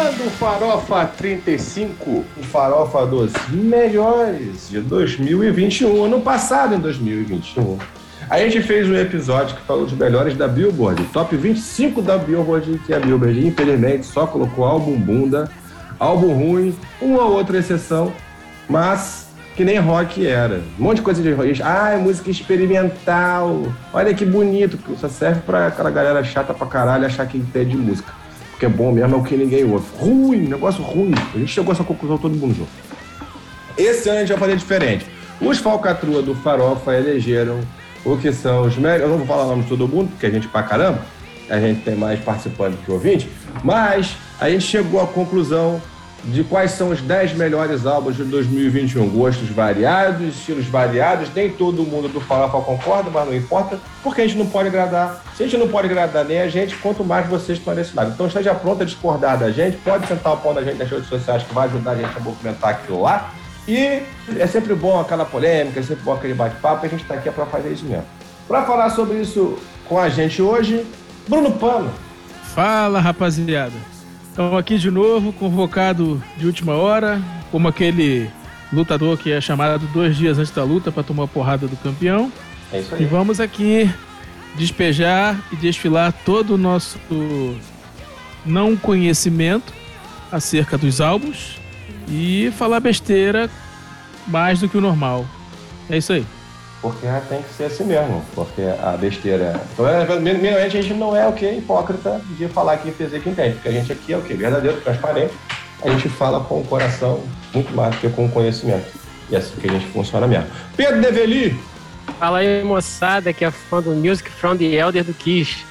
Começando Farofa 35, o Farofa dos melhores de 2021, ano passado em 2021. A gente fez um episódio que falou dos melhores da Billboard, top 25 da Billboard, que a Billboard, infelizmente, só colocou álbum bunda, álbum ruim, uma ou outra exceção, mas que nem rock era. Um monte de coisa de rock. Ah, é música experimental. Olha que bonito. Só serve pra aquela galera chata pra caralho achar que entende de música. Porque é bom mesmo é o que ninguém ouve. Ruim, negócio ruim. A gente chegou a essa conclusão todo mundo junto. Esse ano a gente vai fazer diferente. Os falcatrua do Farofa elegeram o que são os melhores. Eu não vou falar o nome de todo mundo, porque a gente pra caramba. A gente tem mais participante que ouvinte. Mas a gente chegou à conclusão de quais são os 10 melhores álbuns de 2021. Gostos variados, estilos variados, nem todo mundo do Farofa concorda, mas não importa, porque a gente não pode agradar. Se a gente não pode agradar nem a gente, quanto mais vocês estão nesse lado. Então esteja pronto a discordar da gente, pode sentar o pau da gente nas redes sociais que vai ajudar a gente a movimentar aquilo lá. E é sempre bom aquela polêmica, é sempre bom aquele bate-papo, a gente está aqui para fazer isso mesmo. Para falar sobre isso com a gente hoje, Bruno Pano. Fala, rapaziada. Estamos aqui de novo, convocado de última hora, como aquele lutador que é chamado dois dias antes da luta para tomar a porrada do campeão. É isso aí. E vamos aqui despejar e desfilar todo o nosso não conhecimento acerca dos álbuns e falar besteira mais do que o normal. É isso aí. Porque tem que ser assim mesmo, porque a besteira. Primeiramente, a gente não é o que? Hipócrita de falar que fez que entende, porque a gente aqui é o que? Verdadeiro, transparente. A gente fala com o coração muito mais do que com o conhecimento. E é assim que a gente funciona mesmo. Pedro Develi! Fala aí, moçada, que é fã do Music from the Elder do Kiss.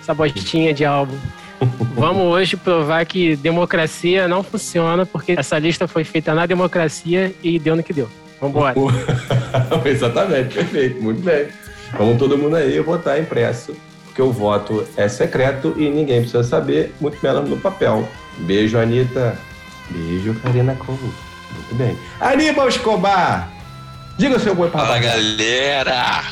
Essa bostinha de álbum. Vamos hoje provar que democracia não funciona, porque essa lista foi feita na democracia e deu no que deu. Vambora. Exatamente, perfeito, muito bem. Vamos todo mundo aí votar impresso, porque o voto é secreto e ninguém precisa saber, muito menos no papel. Beijo, Anitta. Beijo, Karina Cole. Muito bem. Aníbal Escobar! Diga o seu boi Fala, galera!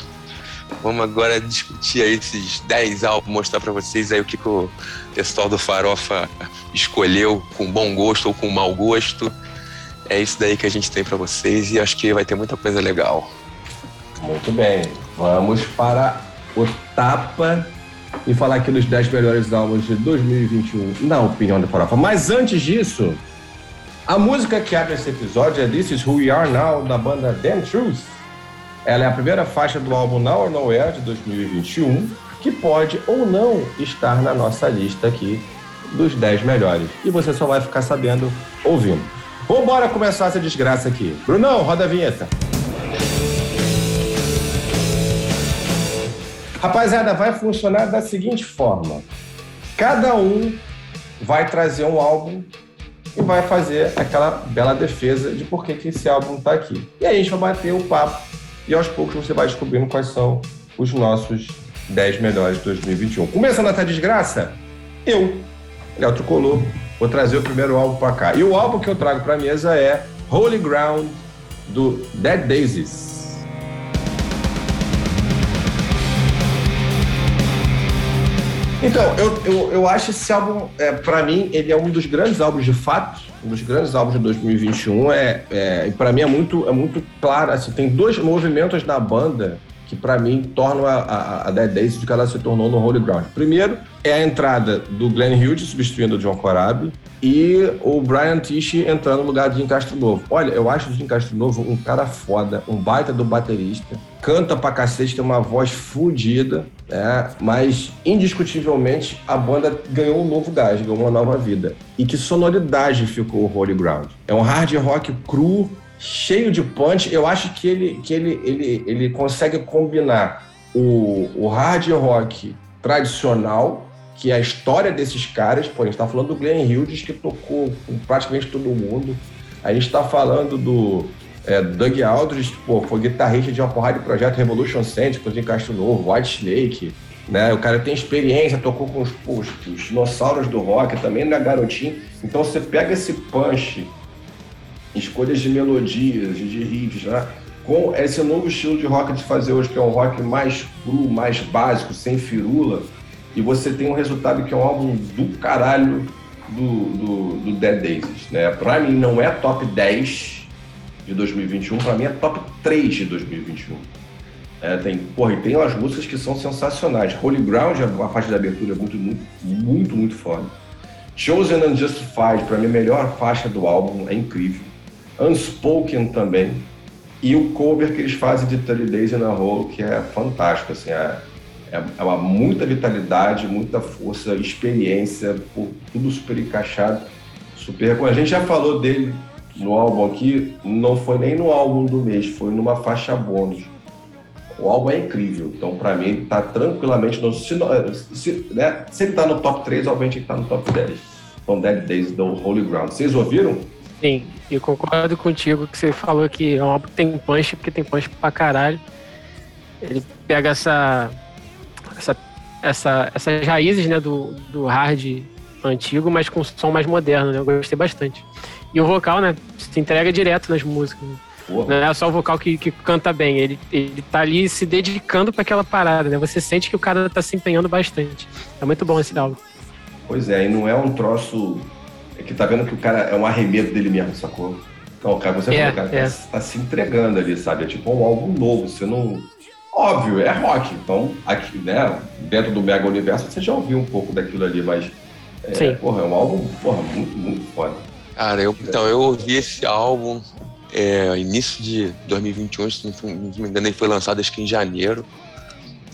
Vamos agora discutir aí esses 10 álbuns, mostrar para vocês aí o que, que o pessoal do Farofa escolheu com bom gosto ou com mau gosto. É isso daí que a gente tem para vocês e acho que vai ter muita coisa legal. Muito bem. Vamos para o Tapa e falar aqui dos 10 melhores álbuns de 2021, na opinião da Farofa. Mas antes disso, a música que abre esse episódio é This Is Who We Are Now, da banda Damn Truth. Ela é a primeira faixa do álbum Now or Nowhere de 2021, que pode ou não estar na nossa lista aqui dos 10 melhores. E você só vai ficar sabendo ouvindo. Vambora começar essa desgraça aqui. Brunão, roda a vinheta. Rapaziada, vai funcionar da seguinte forma: cada um vai trazer um álbum e vai fazer aquela bela defesa de por que, esse álbum está aqui. E aí a gente vai bater o papo e aos poucos você vai descobrindo quais são os nossos 10 melhores de 2021. Começando essa desgraça, eu, Léo Tricolor, vou trazer o primeiro álbum para cá. E o álbum que eu trago para a mesa é Holy Ground, do Dead Daisies. Então, eu, eu, eu acho esse álbum, é, para mim, ele é um dos grandes álbuns de fato, um dos grandes álbuns de 2021. É, é, e para mim é muito, é muito claro, assim, tem dois movimentos na banda que para mim tornam a, a, a de que ela se tornou no Holy Ground. Primeiro é a entrada do Glenn Hughes substituindo o John Corabi e o Brian Tish entrando no lugar de Jim Castro Novo. Olha, eu acho o Jim Castro Novo um cara foda, um baita do baterista, canta pra cacete, tem uma voz fodida, né? mas indiscutivelmente a banda ganhou um novo gás, ganhou uma nova vida. E que sonoridade ficou o Holy Ground. É um hard rock cru, cheio de punch. Eu acho que ele, que ele, ele, ele consegue combinar o, o hard rock tradicional, que é a história desses caras. Pô, a gente está falando do Glenn Hughes, que tocou com praticamente todo mundo. A gente está falando do é, Doug Aldrich, pô, foi guitarrista de uma porrada de projeto Revolution Center, com o Castro Novo, White Snake. Né? O cara tem experiência, tocou com os, os, os dinossauros do rock, também não é garotinho. Então você pega esse punch escolhas de melodias, de riffs, né? com esse novo estilo de rock de fazer hoje, que é um rock mais cru, mais básico, sem firula, e você tem um resultado que é um álbum do caralho, do, do, do Dead Daisies, né? Pra mim não é top 10 de 2021, pra mim é top 3 de 2021. É, tem, porra, e tem umas músicas que são sensacionais. Holy Ground, a faixa de abertura é muito, muito, muito, muito foda. Chosen and Justified, pra mim, a melhor faixa do álbum, é incrível. Unspoken também. E o cover que eles fazem de 30 Days in a Row, que é fantástico, assim, é, é, é uma muita vitalidade, muita força, experiência, tudo super encaixado, super... A gente já falou dele no álbum aqui, não foi nem no álbum do mês, foi numa faixa bônus o álbum é incrível. Então, para mim, tá tranquilamente no. Se, se, né, se ele tá no top 3, obviamente ele tá no top 10. Então, Dead Days do Holy Ground. Vocês ouviram? Sim, e concordo contigo que você falou que é um álbum que tem punch, porque tem punch pra caralho. Ele pega essa. essa, essa essas raízes né, do, do hard antigo, mas com som mais moderno, né? Eu gostei bastante. E o vocal, né? Se entrega direto nas músicas. Né? Não é só o vocal que, que canta bem, ele, ele tá ali se dedicando para aquela parada, né? Você sente que o cara tá se empenhando bastante. É muito bom esse álbum. Pois é, e não é um troço é que tá vendo que o cara é um arremedo dele mesmo, sacou? Então, cara, você é, falou, cara, é. tá, tá, se entregando ali, sabe? É tipo um álbum novo, você não. Óbvio, é rock. Então, aqui, né, dentro do Mega Universo, você já ouviu um pouco daquilo ali, mas. É, Sim. Porra, é um álbum, porra, muito, muito foda. Cara, eu, então, eu ouvi esse álbum é, início de 2021, se não me engano, ele foi lançado acho que em janeiro.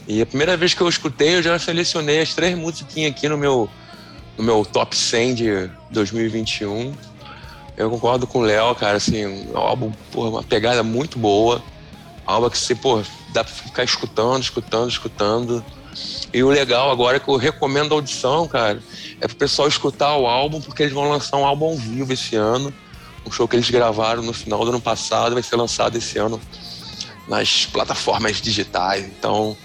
E a primeira vez que eu escutei, eu já selecionei as três musiquinhas aqui no meu, no meu top 100 de 2021. Eu concordo com o Léo, cara, assim, um álbum, porra, uma pegada muito boa. Álbum que você, pô, dá pra ficar escutando, escutando, escutando. E o legal agora é que eu recomendo a audição, cara, é pro pessoal escutar o álbum, porque eles vão lançar um álbum ao vivo esse ano um show que eles gravaram no final do ano passado vai ser lançado esse ano nas plataformas digitais. Então,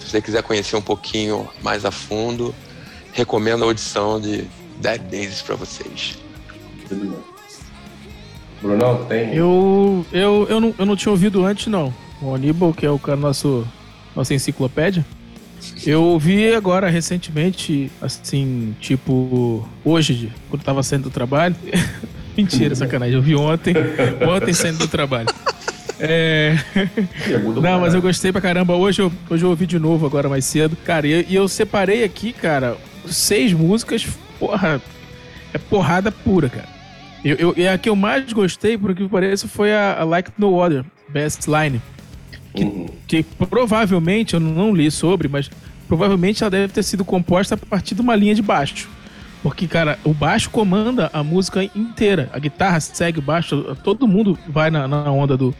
se você quiser conhecer um pouquinho mais a fundo, recomendo a audição de Dead Days para vocês. Bruno, tem? Eu, eu, eu, não, eu não tinha ouvido antes, não. O Aníbal, que é o cara nosso nossa enciclopédia. Eu ouvi agora recentemente, assim, tipo, hoje, quando tava saindo do trabalho. Mentira, sacanagem. Eu vi ontem, ontem saindo do trabalho. É... Não, mas eu gostei pra caramba. Hoje eu, hoje eu ouvi de novo, agora mais cedo. Cara, e, e eu separei aqui, cara, seis músicas, porra, é porrada pura, cara. Eu, eu, e a que eu mais gostei, por que parece, foi a, a Like No Other, Best Line. Que, uhum. que, provavelmente, eu não li sobre, mas provavelmente ela deve ter sido composta a partir de uma linha de baixo. Porque, cara, o baixo comanda a música inteira. A guitarra segue o baixo, todo mundo vai na, na onda do,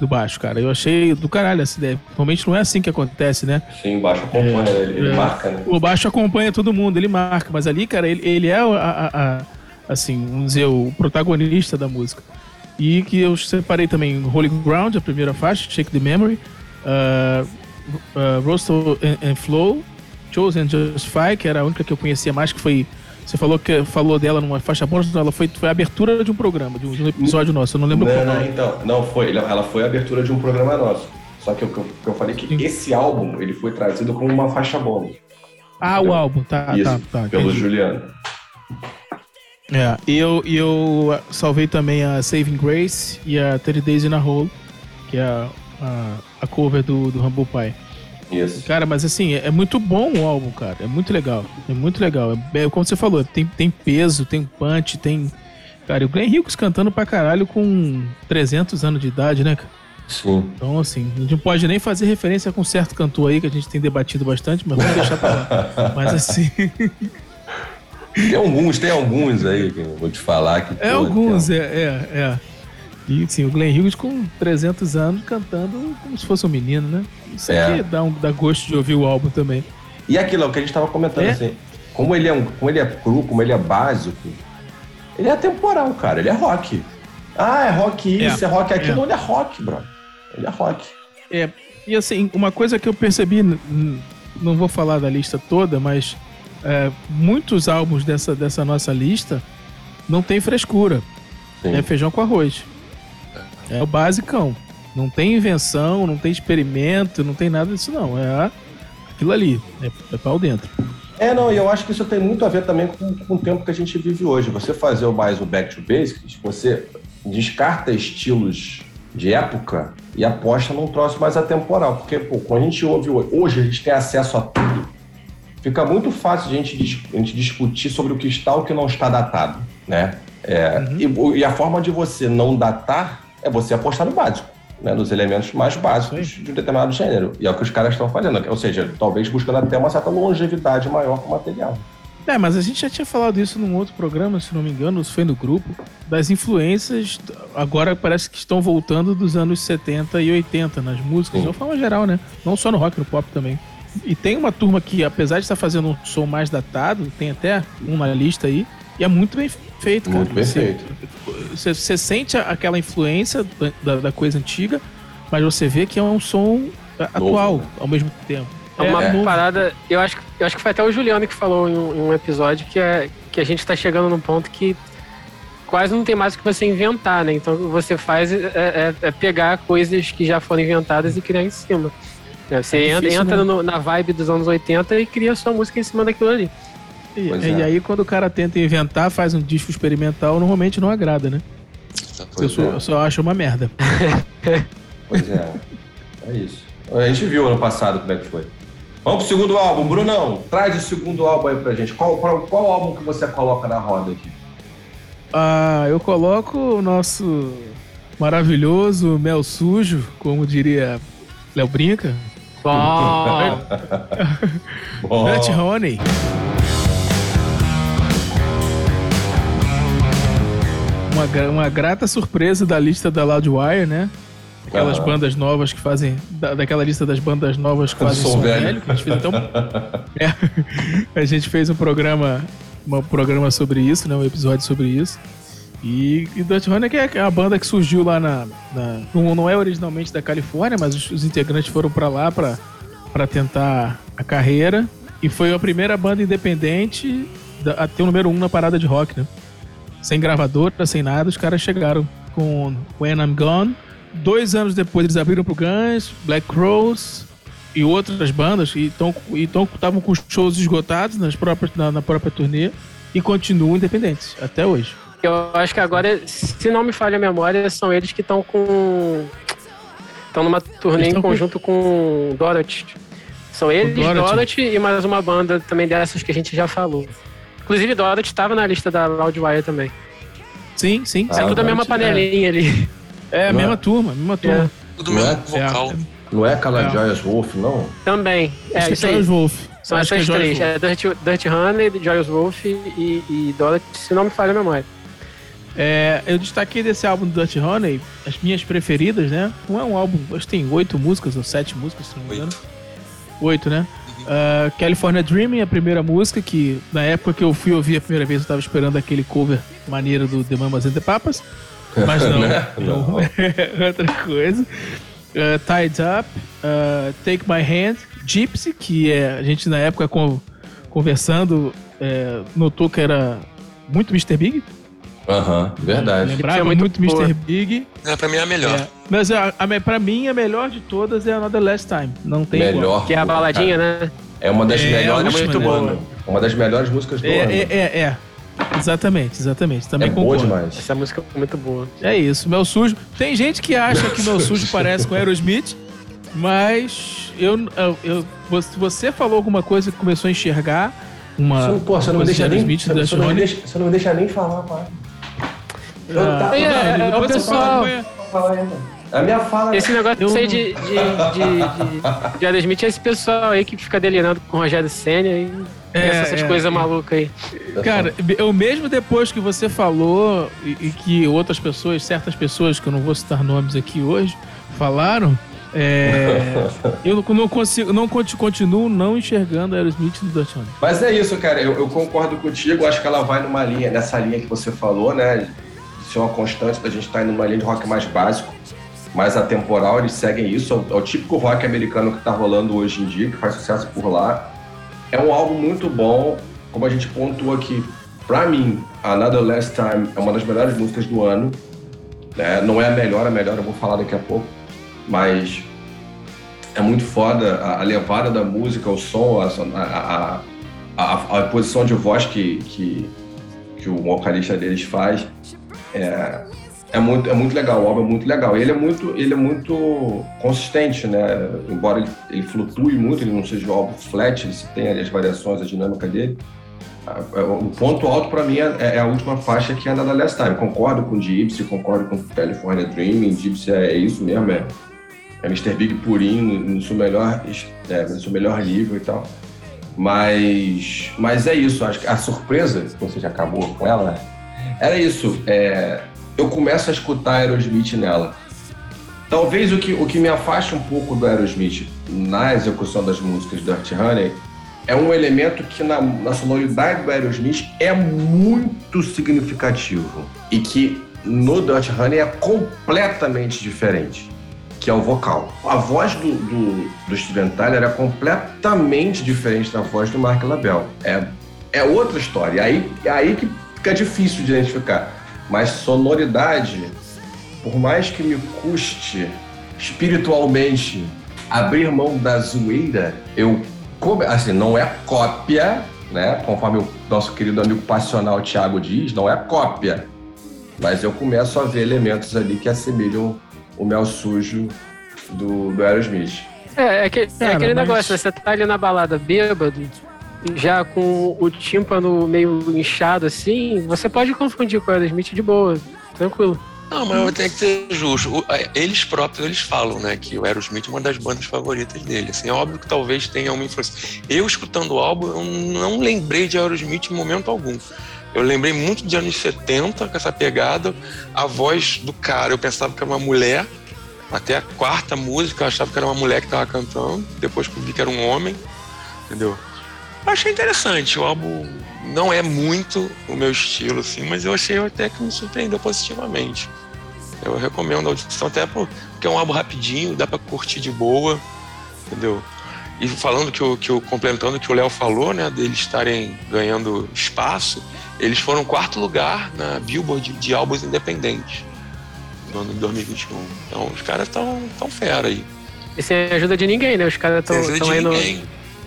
do baixo, cara. Eu achei do caralho essa ideia. Normalmente não é assim que acontece, né? Sim, o baixo acompanha, é, ele, é, marca, né? O baixo acompanha todo mundo, ele marca. Mas ali, cara, ele, ele é a, a, a, assim, vamos dizer, o protagonista da música. E que eu separei também Holy Ground, a primeira faixa, Shake the Memory, uh, uh, Roast and, and Flow, Chosen Justify, que era a única que eu conhecia mais, que foi você falou que falou dela numa faixa bônus, ela foi, foi a abertura de um programa, de um, episódio nosso, eu não lembro não, qual. Não, então, não foi, ela foi a abertura de um programa nosso. Só que eu, eu, eu falei que Sim. esse álbum ele foi trazido como uma faixa bônus. Ah, entendeu? o álbum, tá, Isso, tá, tá. Pelo entendi. Juliano. É, e eu, eu salvei também a Saving Grace e a 30 Days in a Hole, que é a, a, a cover do, do Humble Pie. Isso. Cara, mas assim, é, é muito bom o álbum, cara. É muito legal. É muito legal. É, como você falou, tem, tem peso, tem punch, tem. Cara, e o Glenn Hughes cantando pra caralho com 300 anos de idade, né, cara? Sim. Então, assim, a gente não pode nem fazer referência com um certo cantor aí que a gente tem debatido bastante, mas vamos deixar pra lá. Mas assim. Tem alguns, tem alguns aí que eu vou te falar que. É pô, alguns, é, é, é. E sim, o Glenn Hughes com 300 anos cantando como se fosse um menino, né? Isso é. aqui dá, um, dá gosto de ouvir o álbum também. E aquilo que a gente tava comentando é? assim, como ele, é um, como ele é cru, como ele é básico, ele é temporal, cara, ele é rock. Ah, é rock isso, é, é rock aquilo, é. ele é rock, bro. Ele é rock. É, e assim, uma coisa que eu percebi, não vou falar da lista toda, mas é, muitos álbuns dessa, dessa nossa lista não tem frescura. Sim. É feijão com arroz. É o basicão. Não tem invenção, não tem experimento, não tem nada disso não. É aquilo ali. É, é pau dentro. É, não, e eu acho que isso tem muito a ver também com, com o tempo que a gente vive hoje. Você fazer mais o Back to Basics, você descarta estilos de época e aposta num troço mais atemporal. Porque, pô, quando a gente ouve hoje, a gente tem acesso a tudo. Fica muito fácil a gente, a gente discutir sobre o que está ou o que não está datado, né? É, uhum. e, e, a forma de você não datar é você apostar no básico, né? Nos elementos mais básicos de um determinado gênero. E é o que os caras estão fazendo. Ou seja, talvez buscando até uma certa longevidade maior com o material. É, mas a gente já tinha falado isso num outro programa, se não me engano, foi no grupo, das influências, agora parece que estão voltando dos anos 70 e 80 nas músicas, de uma forma geral, né? Não só no rock, no pop também. E tem uma turma que, apesar de estar fazendo um som mais datado, tem até um na lista aí, e é muito bem feito, muito Bem você, feito. Você, você, sente aquela influência da, da, coisa antiga, mas você vê que é um som atual Novo. ao mesmo tempo. É uma é. parada. Eu acho, eu acho que foi até o Juliano que falou em um, em um episódio que, é, que a gente está chegando num ponto que quase não tem mais o que você inventar, né? Então o que você faz é, é, é, pegar coisas que já foram inventadas e criar em cima. É, você é difícil, entra né? no, na vibe dos anos 80 e cria sua música em cima daquilo ali. E, e aí quando o cara tenta inventar, faz um disco experimental, normalmente não agrada, né? eu só, eu só acho uma merda. pois é. É isso. A gente viu ano passado como é que foi. Vamos pro segundo álbum. Brunão, traz o segundo álbum aí pra gente. Qual, qual, qual álbum que você coloca na roda aqui? Ah, eu coloco o nosso maravilhoso Mel Sujo, como diria Léo Brinca. Bom! Bom. Honey. Uma, uma grata surpresa da lista da Loudwire, né? Aquelas ah. bandas novas que fazem. Da, daquela lista das bandas novas que fazem som velho. velho. que a gente fez então. é, a gente fez um programa. Um programa sobre isso, né? Um episódio sobre isso. E, e Dutch Honey é, é a banda que surgiu lá na. na não, não, é originalmente da Califórnia, mas os, os integrantes foram para lá para tentar a carreira. E foi a primeira banda independente da, a ter o número um na parada de rock, né? Sem gravadora, sem nada, os caras chegaram com When I'm Gone Dois anos depois eles abriram pro Guns, Black Crows e outras bandas e estavam com shows esgotados nas próprias, na, na própria turnê e continuam independentes até hoje. Eu acho que agora, se não me falha a memória, são eles que estão com. Estão numa turnê em conjunto com, com Dorothy. São eles, Dorothy. Dorothy. e mais uma banda também dessas que a gente já falou. Inclusive, Dorothy estava na lista da Loudwire também. Sim, sim. Ah, é tudo a mesma panelinha é. ali. É, a mesma é? turma, mesma turma. É. Tudo mesmo é, vocal. Não é aquela é. Joyous Wolf, não? Também. É, isso Joyous Wolf. São Acho essas três. É Dirty, Dirty Honey, Joyous Wolf e, e Dorothy, se não me falha a memória. É, eu destaquei desse álbum do Dirty Honey as minhas preferidas, né? Não é um álbum, acho que tem oito músicas ou sete músicas, se não me engano. Oito, né? Uh, California Dreaming, a primeira música, que na época que eu fui ouvir a primeira vez eu tava esperando aquele cover maneiro do The Mamas and the Papas. Mas não, não. é outra coisa. Uh, Tied Up, uh, Take My Hand, Gypsy, que é, a gente na época com, conversando é, notou que era muito Mr. Big. Aham, verdade. Lembrava muito, muito Mr. Big. É, pra mim é a melhor. É, mas a, a, pra mim a melhor de todas é Another Last Time. Não tem melhor. Igual. Que é a baladinha, cara. né? É uma das é, melhores. É muito né? boa. Uma das melhores músicas do é, ano. É, é, é. Exatamente, exatamente. Também é concordo. Boa demais. Essa música é muito boa. É isso, Mel Sujo. Tem gente que acha que Mel Sujo parece com Aerosmith, mas eu, eu, eu, você falou alguma coisa que começou a enxergar uma. Pô, você não me deixa nem. Você, não me deixa, você não me deixa nem falar, pai. Ah, tá, é, é, é, o pessoal. A minha fala. Esse negócio eu... aí de, de, de, de, de Aerosmith é esse pessoal aí que fica delirando com o Rogério Senna e é, essas é, coisas é. malucas aí. Cara, eu mesmo depois que você falou e, e, que outras pessoas, certas pessoas, que eu não vou citar nomes aqui hoje, falaram, é, eu não consigo, não continuo não enxergando Aerosmith no Dutch Mas é isso, cara. Eu, eu, concordo contigo. Acho que ela vai numa linha, nessa linha que você falou, né? De ser uma constante da gente estar tá indo numa linha de rock mais básico, mais atemporal. Eles seguem isso. É o, é típico rock americano que está rolando hoje em dia, que faz sucesso por lá. É um álbum muito bom, como a gente pontuou aqui. Pra mim, Another Last Time é uma das melhores músicas do ano. Né? Não é a melhor, a melhor eu vou falar daqui a pouco. Mas é muito foda a, levada da música, o som, a, a, a, a posição de voz que, que, que o vocalista deles faz é, é muito, é muito legal, o álbum é muito legal. Ele é muito, ele é muito consistente, né? Embora ele, ele flutue muito, ele não seja um álbum flat, ele tem ali as variações, a dinâmica dele. O ponto alto para mim é, é, a última faixa que é da Last Time. Concordo com Gypsy, concordo com California Dreaming. Gypsy é, é isso mesmo, é, é Mr. Big purinho, no seu melhor, é, no seu melhor nível e tal. Mas, mas é isso. Acho que a surpresa, você já acabou com ela, né? Era isso. É, eu começo a escutar Aerosmith nela. Talvez o que, o que me afaste um pouco do Aerosmith na execução das músicas Dirty Honey é um elemento que na, na sonoridade do Aerosmith é muito significativo e que no Dirty Honey é completamente diferente, que é o vocal. A voz do, do, do Steven Tyler é completamente diferente da voz do Mark LaBelle. É, é outra história. Aí, é aí que fica difícil de identificar. Mas sonoridade, por mais que me custe espiritualmente abrir mão da zoeira, eu assim, não é cópia, né? Conforme o nosso querido amigo passional Thiago diz, não é cópia. Mas eu começo a ver elementos ali que assemelham o mel sujo do, do Aerosmith. É, é, que, é aquele mas... negócio, você tá ali na balada bêbado, já com o tímpano meio inchado assim, você pode confundir com o Aerosmith de boa, tranquilo. Não, mas eu tenho que ser justo. Eles próprios, eles falam, né, que o Aerosmith é uma das bandas favoritas dele. Assim, é óbvio que talvez tenha uma influência. Eu, escutando o álbum, eu não lembrei de Aerosmith em momento algum. Eu lembrei muito de anos 70, com essa pegada. A voz do cara, eu pensava que era uma mulher. Até a quarta música, eu achava que era uma mulher que estava cantando. Depois que eu vi que era um homem, entendeu? Achei interessante. O álbum não é muito o meu estilo, assim, mas eu achei até que me surpreendeu positivamente. Eu recomendo a audição até porque é um álbum rapidinho, dá para curtir de boa, entendeu? E falando que o, que o complementando o que o Léo falou, né, deles estarem ganhando espaço, eles foram quarto lugar na Billboard de, álbuns independentes no ano de 2021. Então os caras estão tão fera aí. E sem ajuda de ninguém, né? Os caras estão aí no,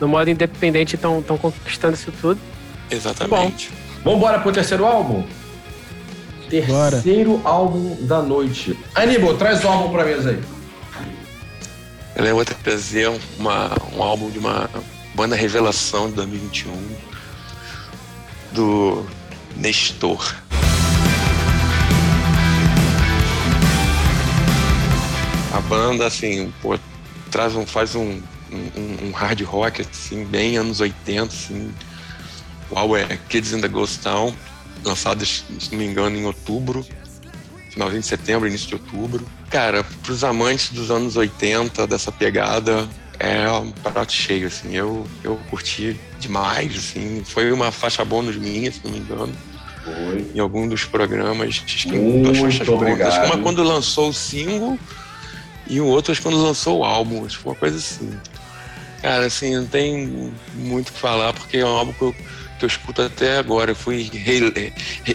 no modo independente, estão conquistando isso tudo. Exatamente. Bom, vamos embora pro terceiro álbum? Terceiro Bora. álbum da noite. Aníbal, traz o álbum pra mesa aí. Eu vou trazer uma, um álbum de uma banda revelação de 2021 do Nestor. A banda, assim, pô, traz um, faz um, um, um hard rock, assim, bem anos 80, assim, álbum é Kids in the Ghost Town, lançado, se não me engano, em outubro, finalzinho de setembro, início de outubro. Cara, pros amantes dos anos 80, dessa pegada, é um prato cheio, assim. Eu, eu curti demais, assim. Foi uma faixa bônus minha, se não me engano. Foi. Em algum dos programas. Acho que Muito obrigado. Acho que uma quando lançou o single e o outro acho que quando lançou o álbum. Acho que foi uma coisa assim. Cara, assim, não tem muito o que falar, porque é um álbum que eu que eu escuto até agora. Eu fui, re,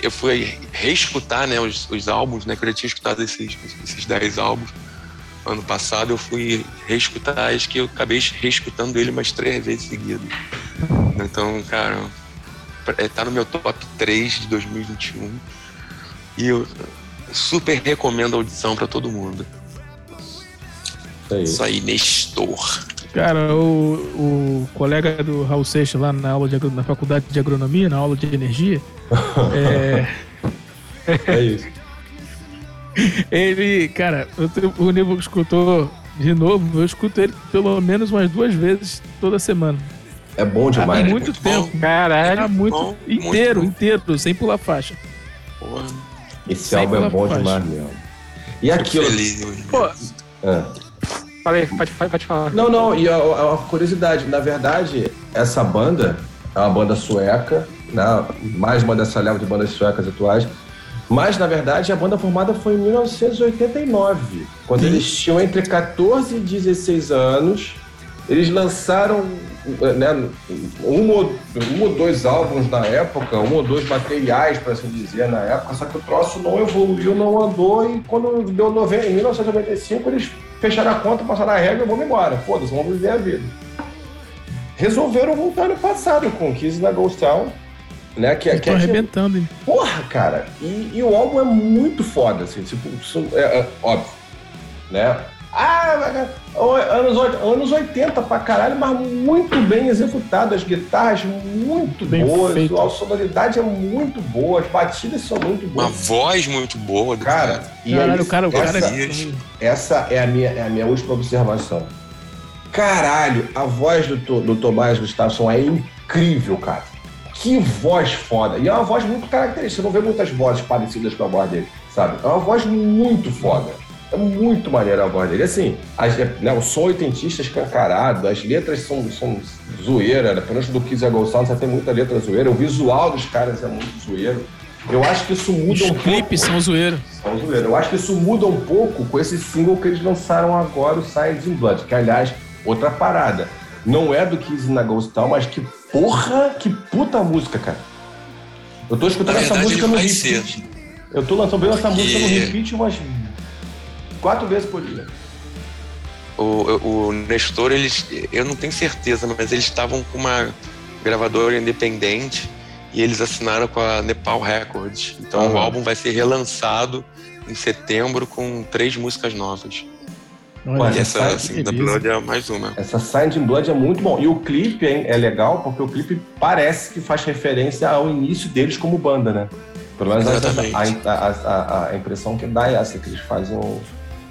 eu fui reescutar né, os, os álbuns, né? Que eu já tinha escutado esses, esses 10 álbuns ano passado. Eu fui reescutar, acho que eu acabei reescutando ele umas três vezes seguidas. Então, cara, é, tá no meu top 3 de 2021. E eu super recomendo a audição para todo mundo. É isso aí, Nestor. Cara, o, o colega do Raul Seixas lá na aula de, na faculdade de agronomia, na aula de energia, é... é isso. Ele, cara, o Nível escutou de novo, eu escuto ele pelo menos umas duas vezes toda semana. É bom demais. Há muito, muito tempo. Bom. Caralho. Há muito, bom, inteiro, muito inteiro, sem pular faixa. Porra. Esse sem álbum é bom faixa. demais mesmo. E aquilo. Feliz, Pô, ah. Falei, pode, pode falar. Não, não, e a, a, curiosidade, na verdade, essa banda é uma banda sueca, né? mais uma dessa leva de bandas suecas atuais, mas, na verdade, a banda formada foi em 1989, quando Sim. eles tinham entre 14 e 16 anos. Eles lançaram né, um, ou, um ou dois álbuns na época, um ou dois materiais, para assim dizer, na época, só que o troço não evoluiu, não andou, e quando deu em 1995, eles fecharam a conta, passaram a regra e vamos embora. Foda-se, vamos viver a vida. resolveram voltar no passado com Kiss na Ghost Town. Né, que, Estão que, arrebentando, hein? Porra, cara. E, e, o álbum é muito foda, assim. Tipo, é, é, óbvio. Né? Ah, anos, anos 80 pra caralho, mas muito bem executado. As guitarras muito bem boas, feito. a sonoridade é muito boa, as batidas são muito boas. Uma voz muito boa do cara. cara. E caralho, aí, o cara, o essa, cara é... essa é a minha, é a minha última observação. Caralho, a voz do, do Tomás Gustafsson é incrível, cara. Que voz foda. E é uma voz muito característica. Você não vê muitas vozes parecidas com a voz dele, sabe? É uma voz muito foda. É muito maneira a voz dele. Assim, as, né, o som oitentista escancarado, as letras são, são zoeira, né? pelo menos do Kiss você tem muita letra zoeira, o visual dos caras é muito zoeiro. Eu acho que isso muda Os um pouco. Os clipes são zoeiro. São zoeiro. Eu acho que isso muda um pouco com esse single que eles lançaram agora, o Signs in Blood, que aliás, outra parada. Não é do Kiss na Ghost Town, mas que porra, que puta música, cara. Eu tô escutando verdade, essa música no repeat. Ser. Eu tô lançando bem essa música no repeat umas quatro vezes por dia. O, o Nestor, eles, eu não tenho certeza, mas eles estavam com uma gravadora independente e eles assinaram com a Nepal Records. Então uhum. o álbum vai ser relançado em setembro com três músicas novas. Olha, e essa, assim, da Blood é mais uma. Essa Signed in Blood é muito bom. E o clipe hein, é legal porque o clipe parece que faz referência ao início deles como banda, né? Pelo menos a, a, a, a, impressão que dá é essa, que eles fazem o,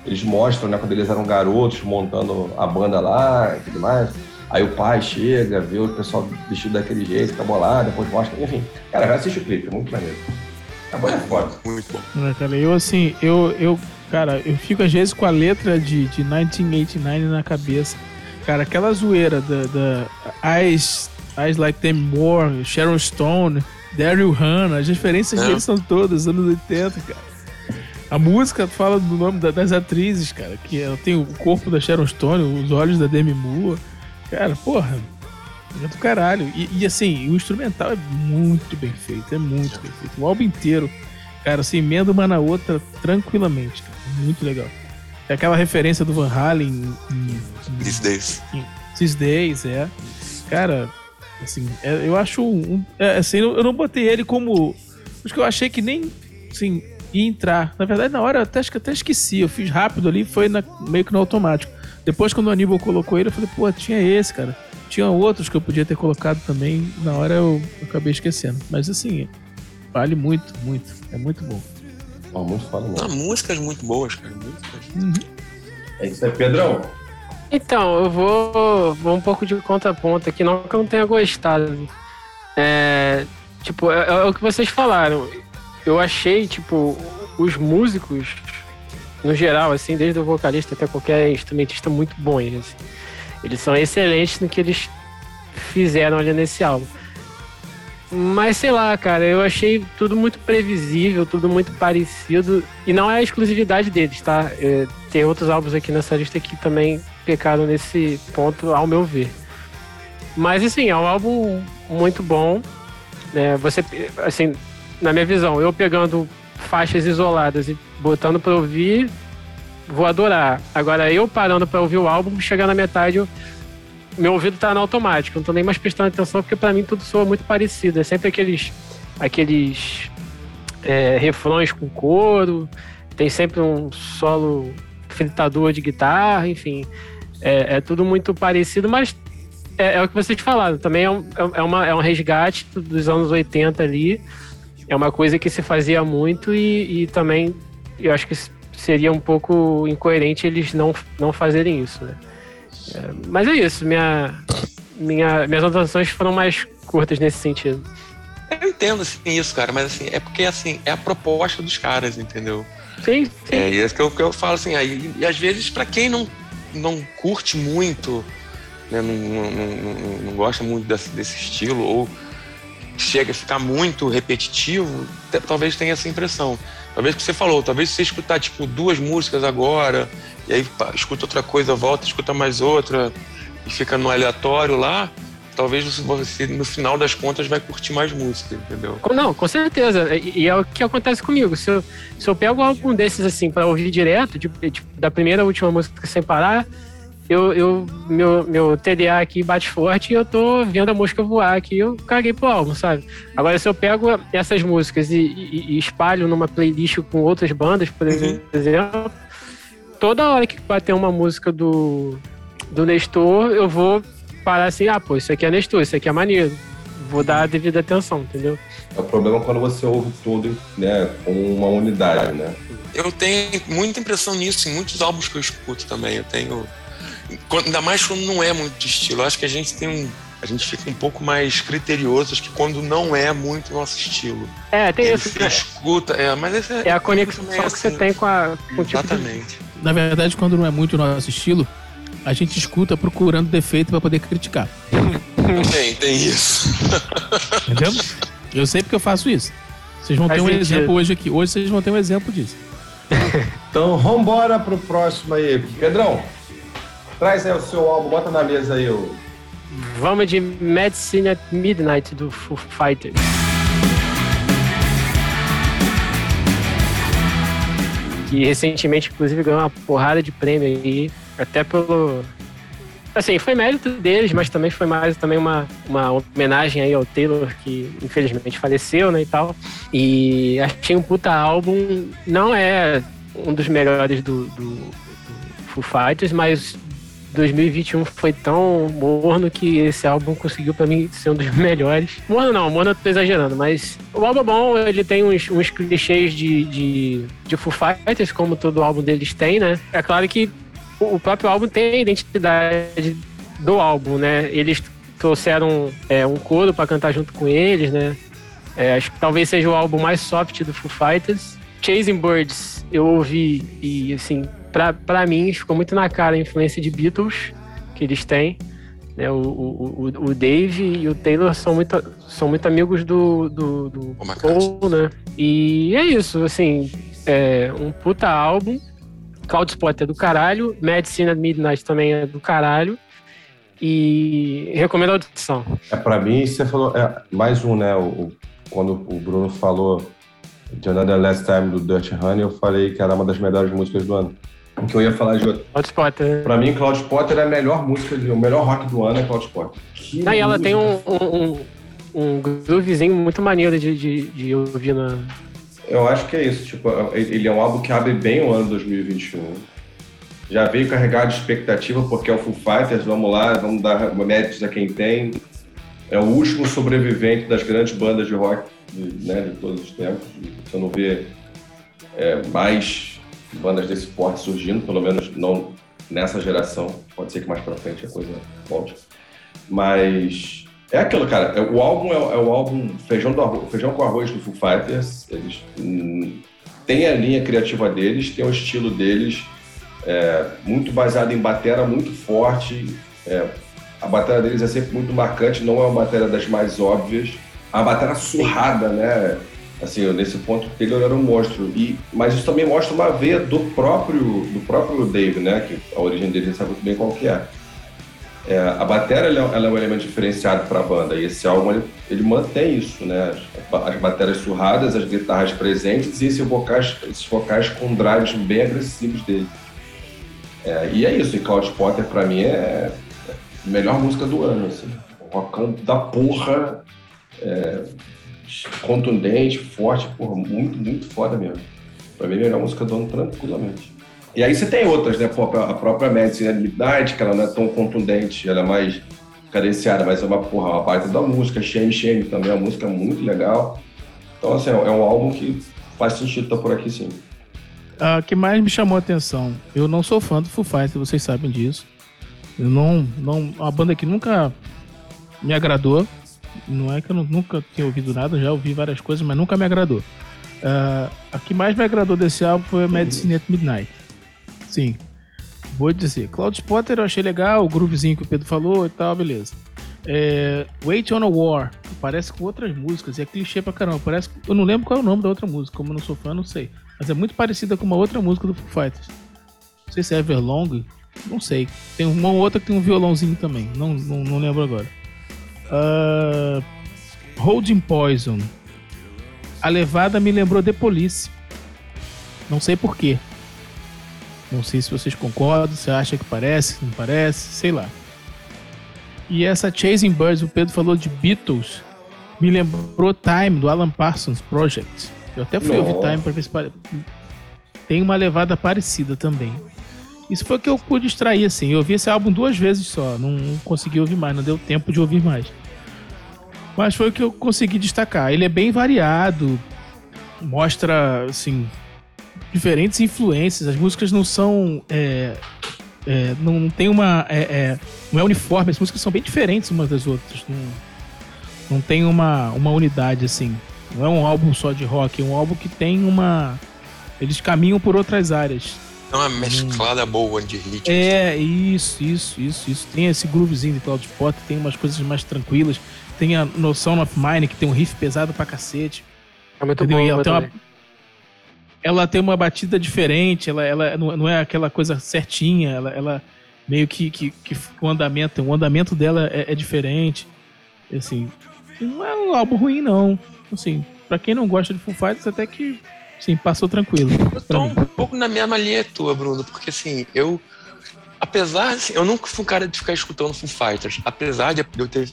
Eles mostram, né, quando eles eram garotos montando a banda lá e tudo mais. Aí o pai chega, vê o pessoal vestido daquele jeito, tá bolado, depois mostra. Enfim, cara, vai assistir o clipe, é muito maneiro. A banda é foda. Muito bom. É, cara, eu assim, eu, eu Cara, eu fico às vezes com a letra de, de 1989 na cabeça. Cara, aquela zoeira da, da Eyes, Eyes Like Them More, Sharon Stone, Daryl Hannah, as referências é. deles são todas anos 80, cara. A música fala do nome das atrizes, cara, que ela tem o corpo da Sharon Stone, os olhos da Demi Moore. Cara, porra, é do caralho. E, e, assim, o instrumental é muito bem feito, é muito bem feito. O álbum inteiro, cara, se emenda uma na outra tranquilamente, cara muito legal. É aquela referência do Van Halen em, These Days. Em, These Days, é. Cara, assim, é, eu acho um, é, assim, eu não botei ele como acho que eu achei que nem assim, entrar. Na verdade, na hora eu até, acho que até esqueci, eu fiz rápido ali, foi na, meio que no automático. Depois, quando o Aníbal colocou ele, eu falei, pô, tinha esse, cara. Tinha outros que eu podia ter colocado também. Na hora eu, eu acabei esquecendo. Mas assim, vale muito, muito. É muito bom. Oh, muito foda mesmo. músicas muito boas, cara. Músicas. Uhum. É isso aí, Pedrão. Então, eu vou, vou um pouco de contraponto aqui, não que eu não tenha gostado. É, tipo, é, é, o que vocês falaram. Eu achei, tipo, os músicos, no geral, assim, desde o vocalista até qualquer instrumentista, muito bons. Assim. Eles são excelentes no que eles fizeram ali nesse álbum. Mas sei lá, cara, eu achei tudo muito previsível, tudo muito parecido. E não é a exclusividade deles, tá? É, tem outros álbuns aqui nessa lista que também pecaram nesse ponto, ao meu ver. Mas assim, é um álbum muito bom. Né? Você, assim, na minha visão, eu pegando faixas isoladas e botando pra ouvir, vou adorar. Agora, eu parando pra ouvir o álbum, chegar na metade, eu meu ouvido tá no automático, não tô nem mais prestando atenção, porque para mim tudo soa muito parecido. É sempre aqueles, aqueles é, refrões com coro, tem sempre um solo fritador de guitarra, enfim. É, é tudo muito parecido, mas é, é, o que vocês falaram, também é um, é, uma, é um resgate dos anos 80 ali. É uma coisa que se fazia muito e, e também eu acho que seria um pouco incoerente eles não, não fazerem isso, né? É, mas é isso, minha, minha, minhas anotações foram mais curtas nesse sentido. Eu entendo assim, isso, cara, mas assim, é porque assim, é a proposta dos caras, entendeu? Sim, sim. É isso que eu, que eu falo assim, aí, e às vezes para quem não, não curte muito, né, não, não, não, não gosta muito desse, desse estilo, ou chega a ficar muito repetitivo, talvez tenha essa impressão. Talvez o que você falou, talvez você escutar tipo duas músicas agora, e aí pá, escuta outra coisa, volta, escuta mais outra, e fica no aleatório lá, talvez você no final das contas vai curtir mais música, entendeu? Não, com certeza. E é o que acontece comigo. Se eu, se eu pego algum desses assim para ouvir direto, tipo, tipo, da primeira à última música sem parar, eu, eu meu, meu TDA aqui bate forte e eu tô vendo a música voar aqui, eu caguei pro álbum, sabe? Agora, se eu pego essas músicas e, e, e espalho numa playlist com outras bandas, por uhum. exemplo, toda hora que bater uma música do, do Nestor, eu vou parar assim, ah, pô, isso aqui é Nestor, isso aqui é maneiro. Vou dar a devida atenção, entendeu? É o problema quando você ouve tudo, né, com uma unidade, né? Eu tenho muita impressão nisso em muitos álbuns que eu escuto também. Eu tenho. Ainda mais quando não é muito de estilo. Eu acho que a gente tem um. A gente fica um pouco mais criterioso que quando não é muito nosso estilo. É, tem isso. Você escuta, é, mas esse é, é a conexão é assim. que você tem com a. Com Exatamente. Tipo de... Na verdade, quando não é muito nosso estilo, a gente escuta procurando defeito para poder criticar. Tem, tem isso. Entendeu? Eu sei porque eu faço isso. Vocês vão ter um exemplo hoje aqui. Hoje vocês vão ter um exemplo disso. então, vambora pro próximo aí. Pedrão, traz aí o seu álbum, bota na mesa aí o. Vamos de Medicine at Midnight do Foo Fighters. Que recentemente, inclusive, ganhou uma porrada de prêmio aí, até pelo assim, foi mérito deles, mas também foi mais também uma, uma homenagem aí ao Taylor, que infelizmente faleceu, né, e tal. E achei um puta álbum, não é um dos melhores do, do, do Foo Fighters, mas 2021 foi tão morno que esse álbum conseguiu para mim ser um dos melhores. Morno não, morno eu tô exagerando, mas o álbum é bom, ele tem uns, uns clichês de, de, de Foo Fighters, como todo álbum deles tem, né? É claro que o próprio álbum tem a identidade do álbum, né? Eles trouxeram é, um coro para cantar junto com eles, né? É, acho que talvez seja o álbum mais soft do Foo Fighters. Chasing Birds eu ouvi e, assim, pra, pra mim ficou muito na cara a influência de Beatles que eles têm. Né? O, o, o, o Dave e o Taylor são muito, são muito amigos do, do, do Paul, né? E é isso, assim, é um puta álbum Cloud Spot é do caralho, Medicine at Midnight também é do caralho. E recomendo a audição. É, pra mim, você falou. É, mais um, né? O, quando o Bruno falou de Another Last Time do Dirt Honey, eu falei que era uma das melhores músicas do ano. O que eu ia falar de outro. Cloud Spotter. Pra mim, Cloud Spotter é a melhor música, o melhor rock do ano é Cloud Spotter. Que Não, e ela tem um, um, um, groovezinho muito maneiro de, de, de ouvir na, eu acho que é isso. Tipo, ele é um álbum que abre bem o ano 2021. Já veio carregado de expectativa, porque é o Full Fighters, vamos lá, vamos dar méritos a quem tem. É o último sobrevivente das grandes bandas de rock né, de todos os tempos. Você não vê é, mais bandas desse porte surgindo, pelo menos não nessa geração. Pode ser que mais pra frente a coisa volte. Mas é aquilo, cara. É, o álbum é, é o álbum feijão, do feijão com arroz do Foo Fighters. Eles hum, têm a linha criativa deles, têm o estilo deles, é, muito baseado em batera muito forte. É, a bateria deles é sempre muito marcante, não é uma bateria das mais óbvias. A bateria surrada, né? Assim, nesse ponto, Taylor era um monstro. E, mas isso também mostra uma veia do próprio, do próprio Dave, né? Que a origem dele sabe muito bem qual que é. É, a bateria ela, ela, é um elemento diferenciado para a banda e esse álbum ele, ele, mantém isso, né? As, as baterias surradas, as guitarras presentes e esses vocais, esses vocais com drives bem agressivos dele. É, e é isso, e Cloud Potter para mim é a melhor música do ano, assim. Rockão da porra, é, contundente, forte, porra, muito, muito foda mesmo. Para mim é a melhor música do ano tranquilamente. E aí você tem outras, né? A própria Medicine Midnight, que ela não é tão contundente, ela é mais cadenciada, mas é uma porra, uma parte da música. Shame Shame também é uma música muito legal. Então, assim, é um álbum que faz sentido estar por aqui, sim. A que mais me chamou a atenção, eu não sou fã do Foo Fighters, vocês sabem disso. Eu não, não, a banda que nunca me agradou. Não é que eu nunca tenha ouvido nada, já ouvi várias coisas, mas nunca me agradou. Uh, a que mais me agradou desse álbum foi a Medicine at Midnight. Sim. Vou dizer, Cloud Spotter eu achei legal, o groovezinho que o Pedro falou e tal, beleza. É, Wait on a War, parece com outras músicas, é clichê pra caramba. Parece, eu não lembro qual é o nome da outra música, como eu não sou fã, não sei. Mas é muito parecida com uma outra música do Foo Fighters. Não sei se é Everlong, não sei. Tem uma outra que tem um violãozinho também, não, não, não lembro agora. Uh, Holding Poison. A levada me lembrou The Police. Não sei porquê. Não sei se vocês concordam, se acha que parece, não parece, sei lá. E essa Chasing Birds, o Pedro falou de Beatles, me lembrou Time, do Alan Parsons Project. Eu até fui Nossa. ouvir Time para ver se pare... tem uma levada parecida também. Isso foi o que eu pude extrair, assim. Eu ouvi esse álbum duas vezes só, não consegui ouvir mais, não deu tempo de ouvir mais. Mas foi o que eu consegui destacar. Ele é bem variado, mostra, assim, diferentes influências. As músicas não são. É, é, não tem uma. É, é, não é uniforme, as músicas são bem diferentes umas das outras. Não, não tem uma, uma unidade assim. Não é um álbum só de rock, é um álbum que tem uma. Eles caminham por outras áreas. É uma mesclada hum. boa de ritmos. É, isso, isso, isso, isso. Tem esse groovezinho de Cloud Spot, tem umas coisas mais tranquilas. Tem a noção of Mine, que tem um riff pesado pra cacete. É muito Entendeu? bom. Ela tem, uma, ela tem uma batida diferente, ela, ela não é aquela coisa certinha, ela, ela meio que, que, que o andamento, o andamento dela é, é diferente. Assim, não é um álbum ruim, não. Assim, pra quem não gosta de Foo Fighters, até que, sim, passou tranquilo. Eu tô um pouco na mesma linha tua, Bruno, porque assim, eu. Apesar, assim, eu nunca fui um cara de ficar escutando Foo Fighters. Apesar de eu ter